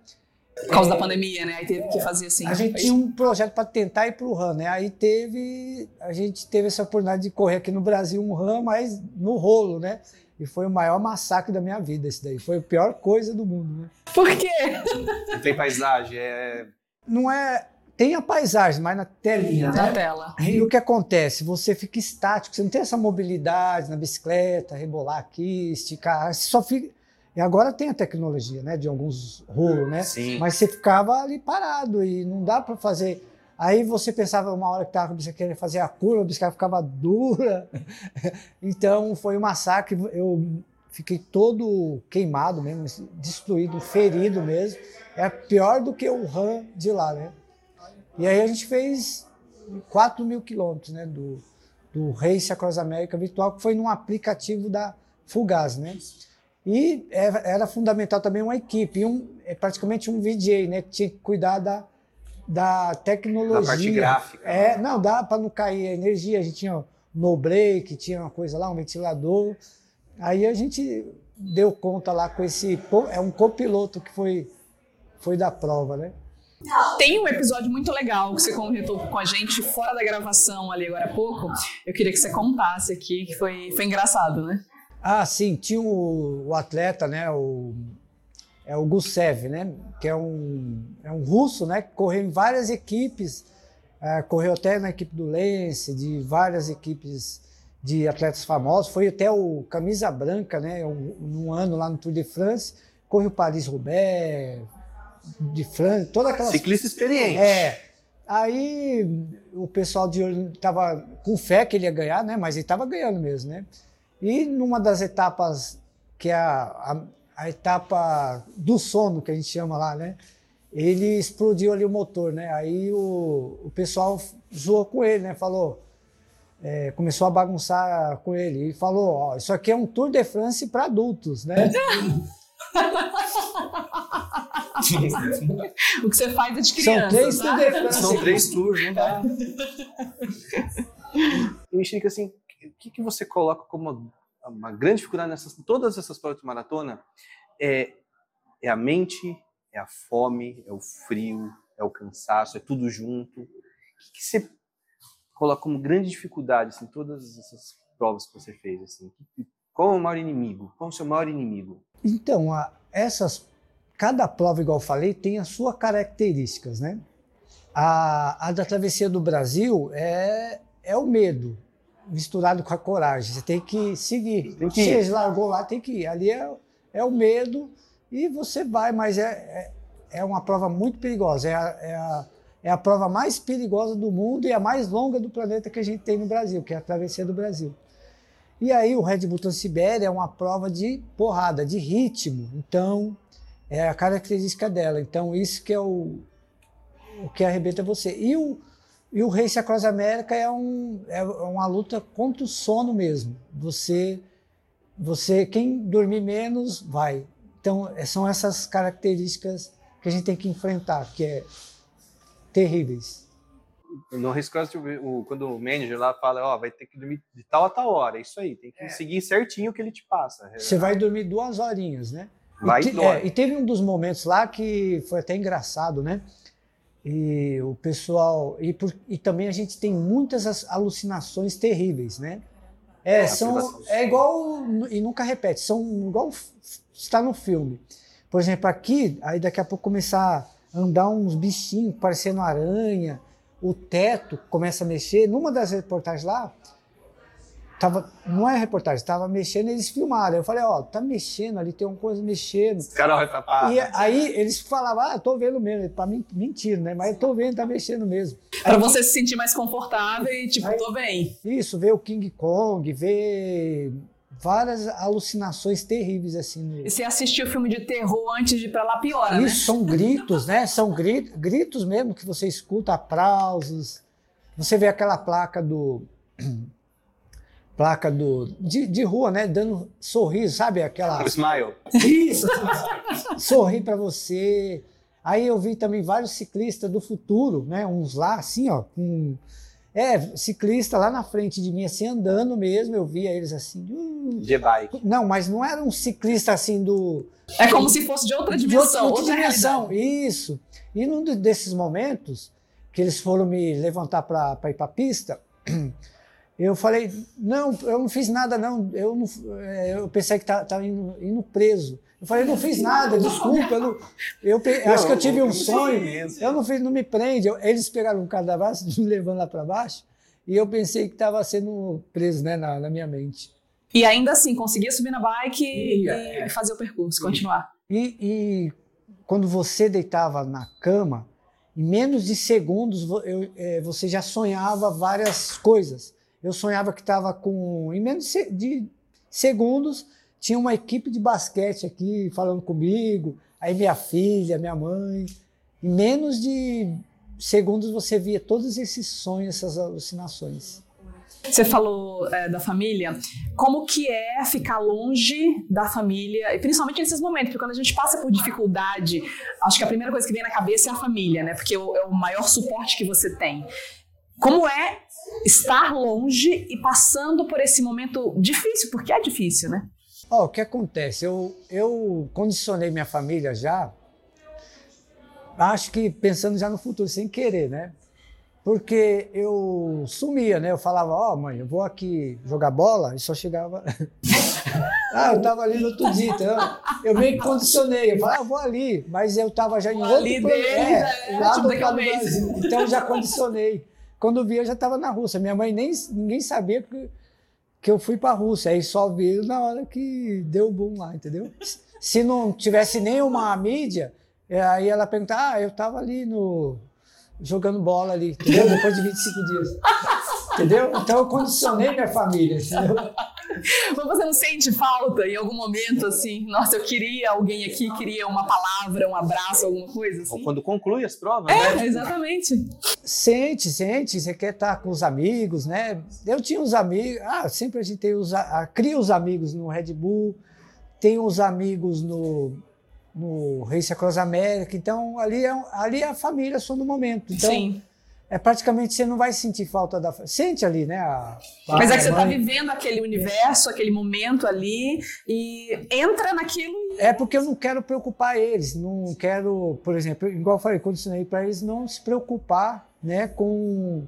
Por causa da pandemia, né? Aí teve que fazer assim. A gente tinha um projeto para tentar ir para o run, né? Aí teve, a gente teve essa oportunidade de correr aqui no Brasil um run, mas no rolo, né? E foi o maior massacre da minha vida esse daí. Foi a pior coisa do mundo, né? Por quê? não tem paisagem. É... Não é... Tem a paisagem, mas na telinha, Na né? tela. E o que acontece? Você fica estático, você não tem essa mobilidade na bicicleta, rebolar aqui, esticar, você só fica... E agora tem a tecnologia, né, de alguns rolos, né? Sim. Mas você ficava ali parado e não dá para fazer. Aí você pensava uma hora que tava, você queria fazer a curva, a bicicleta ficava dura. Então foi um massacre. Eu fiquei todo queimado mesmo, destruído, ferido mesmo. É pior do que o RAM de lá, né? E aí a gente fez 4 mil quilômetros, né? Do, do Race Across America Virtual, que foi num aplicativo da Fugaz, né? E era, era fundamental também uma equipe, um, é praticamente um VJ, né? Que tinha que cuidar da, da tecnologia. Da parte gráfica. É, não, dá para não cair a energia. A gente tinha no break, tinha uma coisa lá, um ventilador. Aí a gente deu conta lá com esse. É um copiloto que foi, foi da prova, né? Tem um episódio muito legal que você comentou com a gente fora da gravação ali agora há pouco. Eu queria que você contasse aqui, que foi, foi engraçado, né? Ah, sim, tinha o, o atleta, né? O, é o Gusev, né? Que é um, é um russo, né? Que correu em várias equipes, ah, correu até na equipe do Lens, de várias equipes de atletas famosos. Foi até o camisa branca, né? Um, num ano lá no Tour de France, correu Paris-Roubaix, de França, toda aquela Ciclista experiente. é, Aí o pessoal de olho estava com fé que ele ia ganhar, né? Mas ele estava ganhando mesmo, né? E numa das etapas, que é a, a, a, etapa do sono, que a gente chama lá, né? Ele explodiu ali o motor, né? Aí o, o pessoal zoou com ele, né? Falou, é, começou a bagunçar com ele e falou, ó, isso aqui é um Tour de France para adultos, né? o que você faz é de criança. São três tá? Tour de France. São três tours, não dá. E Mexerica, assim, o que, que você coloca como uma, uma grande dificuldade nessas todas essas provas de maratona? É, é a mente, é a fome, é o frio, é o cansaço, é tudo junto. O que, que você coloca como grande dificuldade assim, todas essas provas que você fez? Assim? Qual é o maior inimigo? Qual é o seu maior inimigo? Então, a, essas, cada prova, igual eu falei, tem as suas características, né? A, a da travessia do Brasil é, é o medo misturado com a coragem. Você tem que seguir. Tem que. Você largou lá, tem que ir. Ali é, é o medo e você vai, mas é, é, é uma prova muito perigosa. É a, é, a, é a prova mais perigosa do mundo e a mais longa do planeta que a gente tem no Brasil, que é a travessia do Brasil. E aí o Red Bull Transibéria é uma prova de porrada, de ritmo. Então, é a característica dela. Então, isso que é o, o que arrebenta você. E o, e o Race Across America é, um, é uma luta contra o sono mesmo. Você, você quem dormir menos, vai. Então, é- são essas características que a gente tem que enfrentar, que é terríveis. No Race Cross, o- quando o manager lá fala, ó, vai ter que dormir de tal a tal hora, é isso aí, tem que seguir certinho o que ele te passa. Você vai dormir duas horinhas, né? Vai e, e te- é, e teve um dos momentos lá que foi até engraçado, né? E o pessoal. E, por- e também a gente tem muitas as- alucinações terríveis, né? É, são, privação. é igual. E nunca repete, são igual está no filme. Por exemplo, aqui, aí daqui a pouco começar andar uns bichinhos parecendo aranha, o teto começa a mexer. Numa das reportagens lá, tava, não é reportagem, estava mexendo, eles filmaram. Eu falei, ó, tá mexendo ali, tem uma coisa mexendo. Os caras vai tapar. E aí eles falavam, ah, tô vendo mesmo. Pra mim, mentira, né? Mas eu tô vendo, tá mexendo mesmo. Pra você se sentir mais confortável e, tipo, tô bem. Isso, ver o King Kong, ver várias alucinações terríveis assim. no- E você assistiu filme de terror antes de ir pra lá, piora, né? Isso são gritos, né? São gritos, gritos mesmo que você escuta, aplausos. Você vê aquela placa do. placa do. De, de rua, né? Dando sorriso, sabe? Aquela. O Smile. Isso! Sorrir para você. Aí eu vi também vários ciclistas do futuro, né? Uns lá, assim, ó, com. É, ciclista lá na frente de mim, assim, andando mesmo. Eu via eles assim. hum. G-Bike. Não, mas não era um ciclista assim do. É como se fosse de outra de dimensão. outra, outra realidade. dimensão. Isso. E num de- desses momentos que eles foram me levantar para ir para a pista, eu falei: não, eu não fiz nada, não. Eu, não, é, eu pensei que estava indo, indo preso. Eu falei: não fiz nada, desculpa. Eu, não- eu pe- acho que eu tive um sonho. Eu não fiz, não me prende. Eu- eles pegaram um cadavraço, me levando lá para baixo, e eu pensei que estava sendo preso né, na, na minha mente. E ainda assim, conseguia subir na bike e, E, e fazer o percurso, continuar. E, e quando você deitava na cama, em menos de segundos eu, eh, você já sonhava várias coisas. Eu sonhava que estava com. Em menos de segundos, tinha uma equipe de basquete aqui falando comigo, aí minha filha, minha mãe. Em menos de segundos você via todos esses sonhos, essas alucinações. Você falou é, da família. Como que é ficar longe da família, e principalmente nesses momentos, porque quando a gente passa por dificuldade, acho que a primeira coisa que vem na cabeça é a família, né? Porque é o- é maior suporte que você tem. Como é estar longe e passando por esse momento difícil, porque é difícil, né? Ó, o que acontece? Eu, eu condicionei minha família já, acho que pensando já no futuro, sem querer, né? Porque eu sumia, né? Eu falava, ó, mãe, eu vou aqui jogar bola, e só chegava. ah, eu tava ali no outro dia, então eu meio que condicionei. Eu falava, ah, vou ali, mas eu tava já em outro ali dele é, é, lá do. Brasil. Então eu já condicionei. Quando eu vi, eu já estava na Rússia. Minha mãe nem ninguém sabia que, que eu fui para a Rússia. Aí só viram na hora que deu boom lá, entendeu? Se não tivesse nenhuma mídia, é, aí ela perguntar, ah, eu estava ali no jogando bola ali, entendeu? Depois de 25 dias. Entendeu? Então eu condicionei minha família, entendeu? Mas você não sente falta em algum momento, assim? Nossa, eu queria alguém aqui, queria uma palavra, um abraço, alguma coisa assim? Ou quando conclui as provas, É, né? exatamente. Sente, sente, você quer estar com os amigos, né? Eu tinha uns amigos, ah, sempre a gente tem os, ah, cria os amigos no Red Bull, tem os amigos no, no Race Across America, então ali é, ali é a família só no momento. Então, Sim. É praticamente você não vai sentir falta da. Sente ali, né? A, Mas é que você tá mãe. vivendo aquele universo, aquele momento ali e entra naquilo e É porque eu não quero preocupar eles, não quero, por exemplo, igual eu falei, condicionei para eles não se preocupar, né, com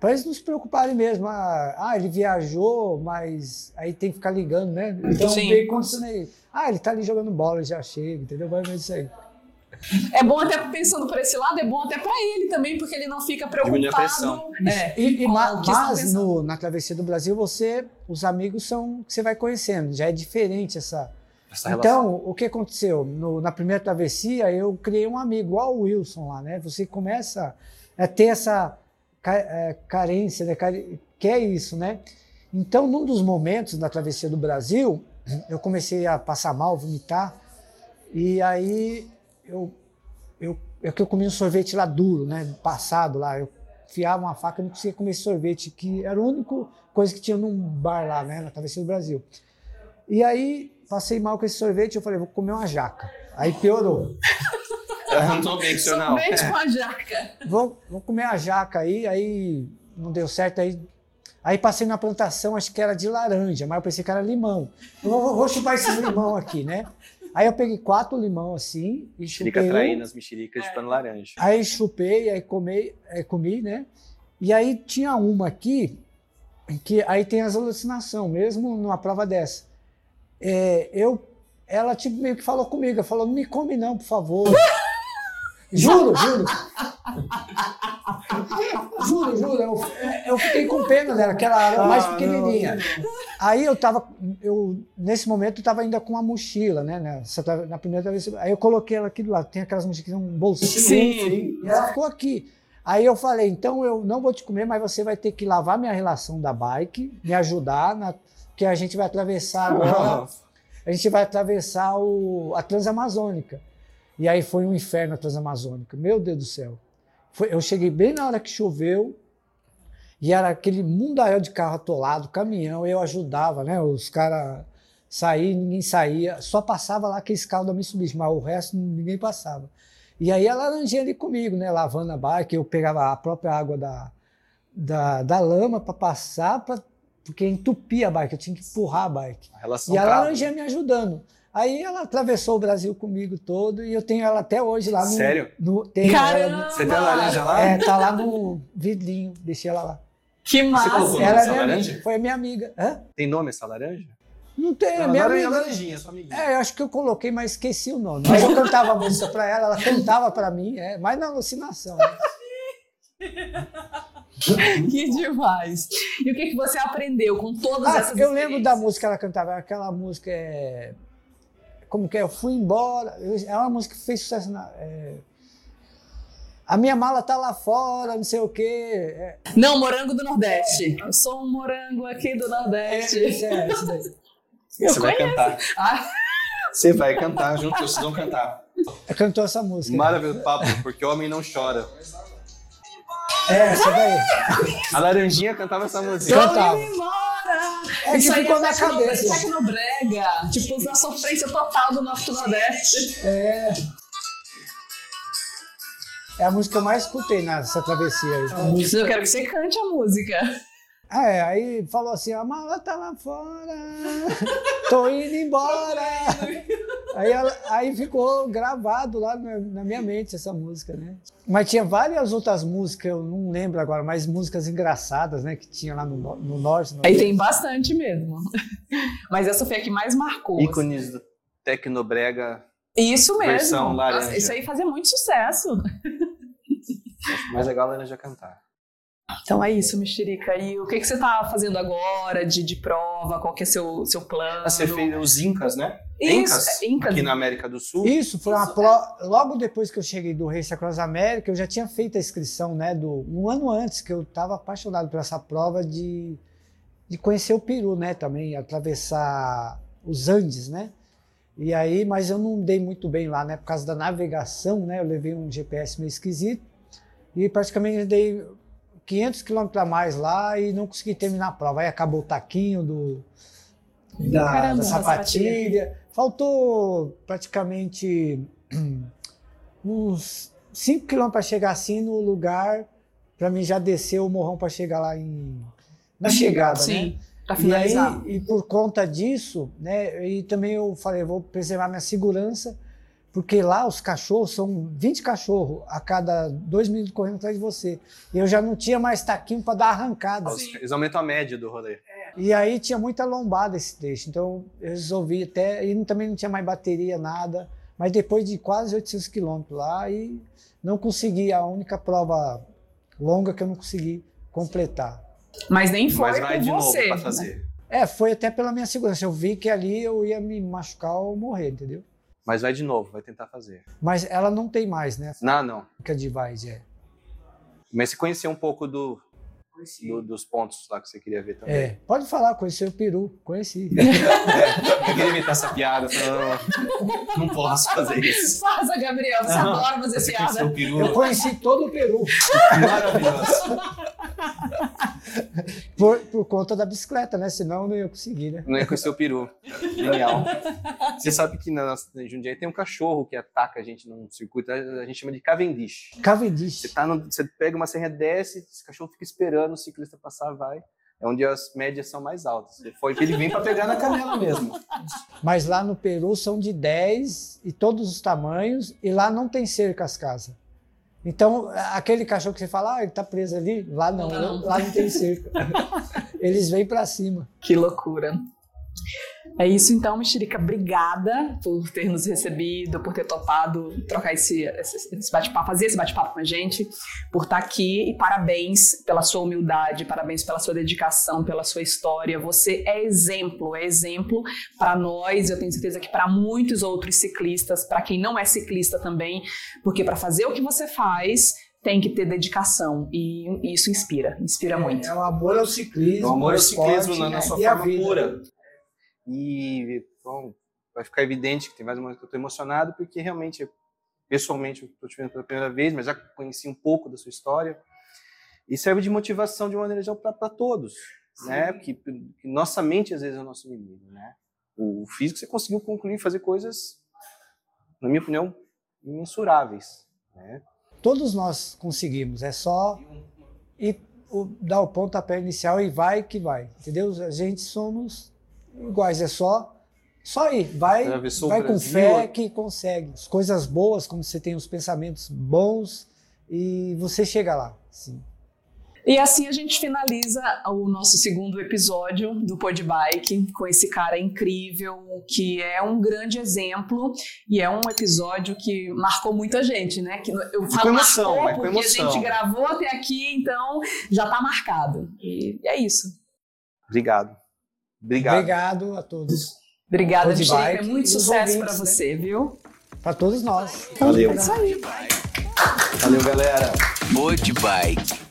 para eles não se preocuparem mesmo. Ah, ah, ele viajou, mas aí tem que ficar ligando, né? Então Sim. meio condicionei. Ah, ele tá ali jogando bola, ele já chega, entendeu? Vai ver isso aí. É bom até pensando por esse lado, é bom até pra ele também, porque ele não fica preocupado. pressão. É, E, e mas no- na travessia do Brasil, você, os amigos são que você vai conhecendo, já é diferente essa. Essa relação. Então, o que aconteceu? No- na primeira travessia, eu criei um amigo, igual o Wilson lá, né? Você começa a ter essa é, carência, né? Que é isso, né? Então, num dos momentos da travessia do Brasil, eu comecei a passar mal, vomitar, e aí eu, eu, é que eu comi um sorvete lá duro, né? Passado lá, eu enfiava uma faca e não conseguia comer esse sorvete, que era a única coisa que tinha num bar lá, né? Na travessia do Brasil. E aí, passei mal com esse sorvete, eu falei, vou comer uma jaca. Aí piorou. Eu não tô bem. Sorvete com a jaca. Vou, vou comer a jaca aí, aí não deu certo, aí, aí passei na plantação, acho que era de laranja, mas eu pensei que era limão. Eu vou, vou chupar esse limão aqui, né? Aí eu peguei quatro limão assim e Mexerica chupei traindo as mexericas de pano laranja. Aí chupei, aí comei, aí comi, né? E aí tinha uma aqui, que aí tem as alucinações, mesmo numa prova dessa. É, eu, ela tipo meio que falou comigo, ela falou, não me come não, por favor. juro, juro. juro, juro. Eu, eu fiquei com pena dela, que ela era mais Ah, pequenininha. Aí eu tava, eu, nesse momento eu tava ainda com uma mochila, né? Nessa, tra- na primeira vez. Aí eu coloquei ela aqui do lado, tem aquelas mochilas que tem um bolsinho. Sim. E ela ficou aqui. Aí eu falei, então eu não vou te comer, mas você vai ter que lavar minha relação da bike, me ajudar, na, que a gente vai atravessar agora. A gente vai atravessar o, a Transamazônica. E aí foi um inferno a Transamazônica. Meu Deus do céu. Foi- eu cheguei bem na hora que choveu, e era aquele mundaréu de carro atolado, caminhão, eu ajudava, né? Os caras saíam, ninguém saía, só passava lá aqueles carros da Mitsubishi, mas o resto ninguém passava. E aí a laranjinha ali comigo, né? Lavando a bike, eu pegava a própria água da, da, da lama para passar, pra, porque entupia a bike, eu tinha que empurrar a bike. A E a laranjinha me ajudando. Aí ela atravessou o Brasil comigo todo e eu tenho ela até hoje lá no. Sério? No, tenho Caramba! ela Você tem a laranja lá? é, tá lá no vidrinho, deixei ela lá. Que colocou massa. nome Ela é dessa minha laranja? amiga, foi a minha amiga. Hã? Tem nome essa laranja? Não tem, é Não, minha laranja, amiga. laranjinha, sua amiguinha. É, eu acho que eu coloquei, mas esqueci o nome. Mas eu cantava a música pra ela, ela cantava pra mim, é, mas na alucinação. né? Que demais. E o que, que você aprendeu com todas Ah, essas eu lembro da música que ela cantava, aquela música é. Como que é? Eu fui embora. Eu- É uma música que fez sucesso na. é, A minha mala tá lá fora, não sei o quê. É, Não, morango do Nordeste. Eu sou um morango aqui do é, Nordeste. é, esse daí. Você vai cantar. Ah, Você vai cantar junto, vocês vão cantar. Cantou essa música. Maravilhoso papo, porque homem não chora. É, essa daí. A laranjinha cantava essa música. Cantava. É que Isso aí ficou na cabeça. Tecnobrega. Tipo, na sofrência total do Norte Nordeste. É. É a música que eu mais escutei nessa travessia aí. Eu quero que você cante a música. Ah, é, aí falou assim, a mala tá lá fora, tô indo embora. Aí, ela- aí ficou gravado lá na, na minha mente essa música, né? Mas tinha várias outras músicas, eu não lembro agora, mas músicas engraçadas, né? Que tinha lá no, no- no norte. no- Aí tem bastante mesmo. Mas essa foi a que mais marcou. assim. Ícones do Tecnobrega. Isso mesmo. Versão laranja. Nossa, isso aí fazia muito sucesso. Acho mais legal a laranja cantar. Então é isso, Mexerica. E o que, que você está fazendo agora de, de prova? Qual que é seu seu plano? Você fez os Incas, né? Isso, Incas, é, Incas. aqui na América do Sul. Isso, foi uma prova. Logo depois que eu cheguei do Race Across America, eu já tinha feito a inscrição, né? Do, um ano antes, que eu estava apaixonado por essa prova de, de conhecer o Peru, né? Também, atravessar os Andes, né? E aí, mas eu não dei muito bem lá, né? Por causa da navegação, né? Eu levei um GPS meio esquisito e praticamente dei 500 quilômetros a mais lá e não consegui terminar a prova. Aí acabou o taquinho do, da, Caramba, da sapatilha. Faltou praticamente uns 5 quilômetros para chegar assim no lugar, para mim já descer o morrão para chegar lá em, na chegada, né? Sim, para E, aí, e por conta disso, né, e também eu falei, vou preservar minha segurança, porque lá os cachorros são 20 cachorros a cada dois minutos correndo atrás de você. E eu já não tinha mais taquinho para dar arrancada. Eles aumentam a média do rolê. E aí tinha muita lombada esse trecho, então eu resolvi até, e também não tinha mais bateria, nada, mas depois de quase 800 quilômetros lá, e não consegui, a única prova longa que eu não consegui completar. Mas nem foi Mas vai de novo você. pra né? fazer. É, foi até pela minha segurança. Eu vi que ali eu ia me machucar ou morrer, entendeu? Mas vai de novo, vai tentar fazer. Mas ela não tem mais, né? Não, não. Fica de Vaz, é. Mas você conheceu um pouco do, do- dos pontos lá que você queria ver também. É, pode falar, conheci o Peru, conheci. Eu queria imitar essa piada, não, não posso fazer isso. Faça, Gabriel, você Não, adora fazer Você conheceu piada. o peru? Eu conheci todo o Peru Maravilhoso. por, por conta da bicicleta, né? Senão eu não ia conseguir, né? Não ia conhecer o peru. Genial. Você sabe que na nossa em Jundiaí tem um cachorro que ataca a gente num circuito, a gente chama de Cavendish. Você, Cavendish. tá no- você pega uma serra, desce, esse cachorro fica esperando o ciclista passar, vai. É onde as médias são mais altas. Foi que ele vem para pegar na canela mesmo. Mas lá no Peru são de 10 e todos os tamanhos, e lá não tem cerca as casas. Então, aquele cachorro que você fala, ah, ele tá preso ali, lá não, Não. lá não tem cerca. Eles vêm para cima. Que loucura. É isso então, Mexerica. Obrigada por ter nos recebido, por ter topado trocar esse, esse, bate-papo, fazer esse bate-papo com a gente, por estar aqui e parabéns pela sua humildade, parabéns pela sua dedicação, pela sua história. Você é exemplo, é exemplo para nós, eu tenho certeza que para muitos outros ciclistas, para quem não é ciclista também, porque para fazer o que você faz, tem que ter dedicação e isso inspira, inspira muito. É o amor ao ciclismo. O amor ao ciclismo esporte, na, na né? sua a forma vida. pura. E bom, vai ficar evidente que tem mais uma que eu estou emocionado, porque realmente, pessoalmente, eu estou te vendo pela primeira vez, mas já conheci um pouco da sua história. E serve de motivação de uma maneira geral para todos, né? Que, que nossa mente às vezes é o nosso inimigo, né? O físico você conseguiu concluir fazer coisas, na minha opinião, imensuráveis, né? Todos nós conseguimos, é só ir, o- dar o pontapé inicial e vai que vai, entendeu? A gente somos iguais, é só só ir, vai, Atravessou vai com fé que consegue. As coisas boas, quando você tem os pensamentos bons e você chega lá, sim. E assim a gente finaliza o nosso segundo episódio do Pod Bike com esse cara incrível, que é um grande exemplo e é um episódio que marcou muita gente, né? Que eu com falo emoção, marcou com porque a emoção. gente gravou até aqui, então já tá marcado. E é isso. Obrigado. Obrigado. Obrigado a todos, Obrigada, Mexerica. Bike Muito e os sucesso para né? você, viu? para todos nós. Valeu. É isso aí. Valeu, galera. Bike.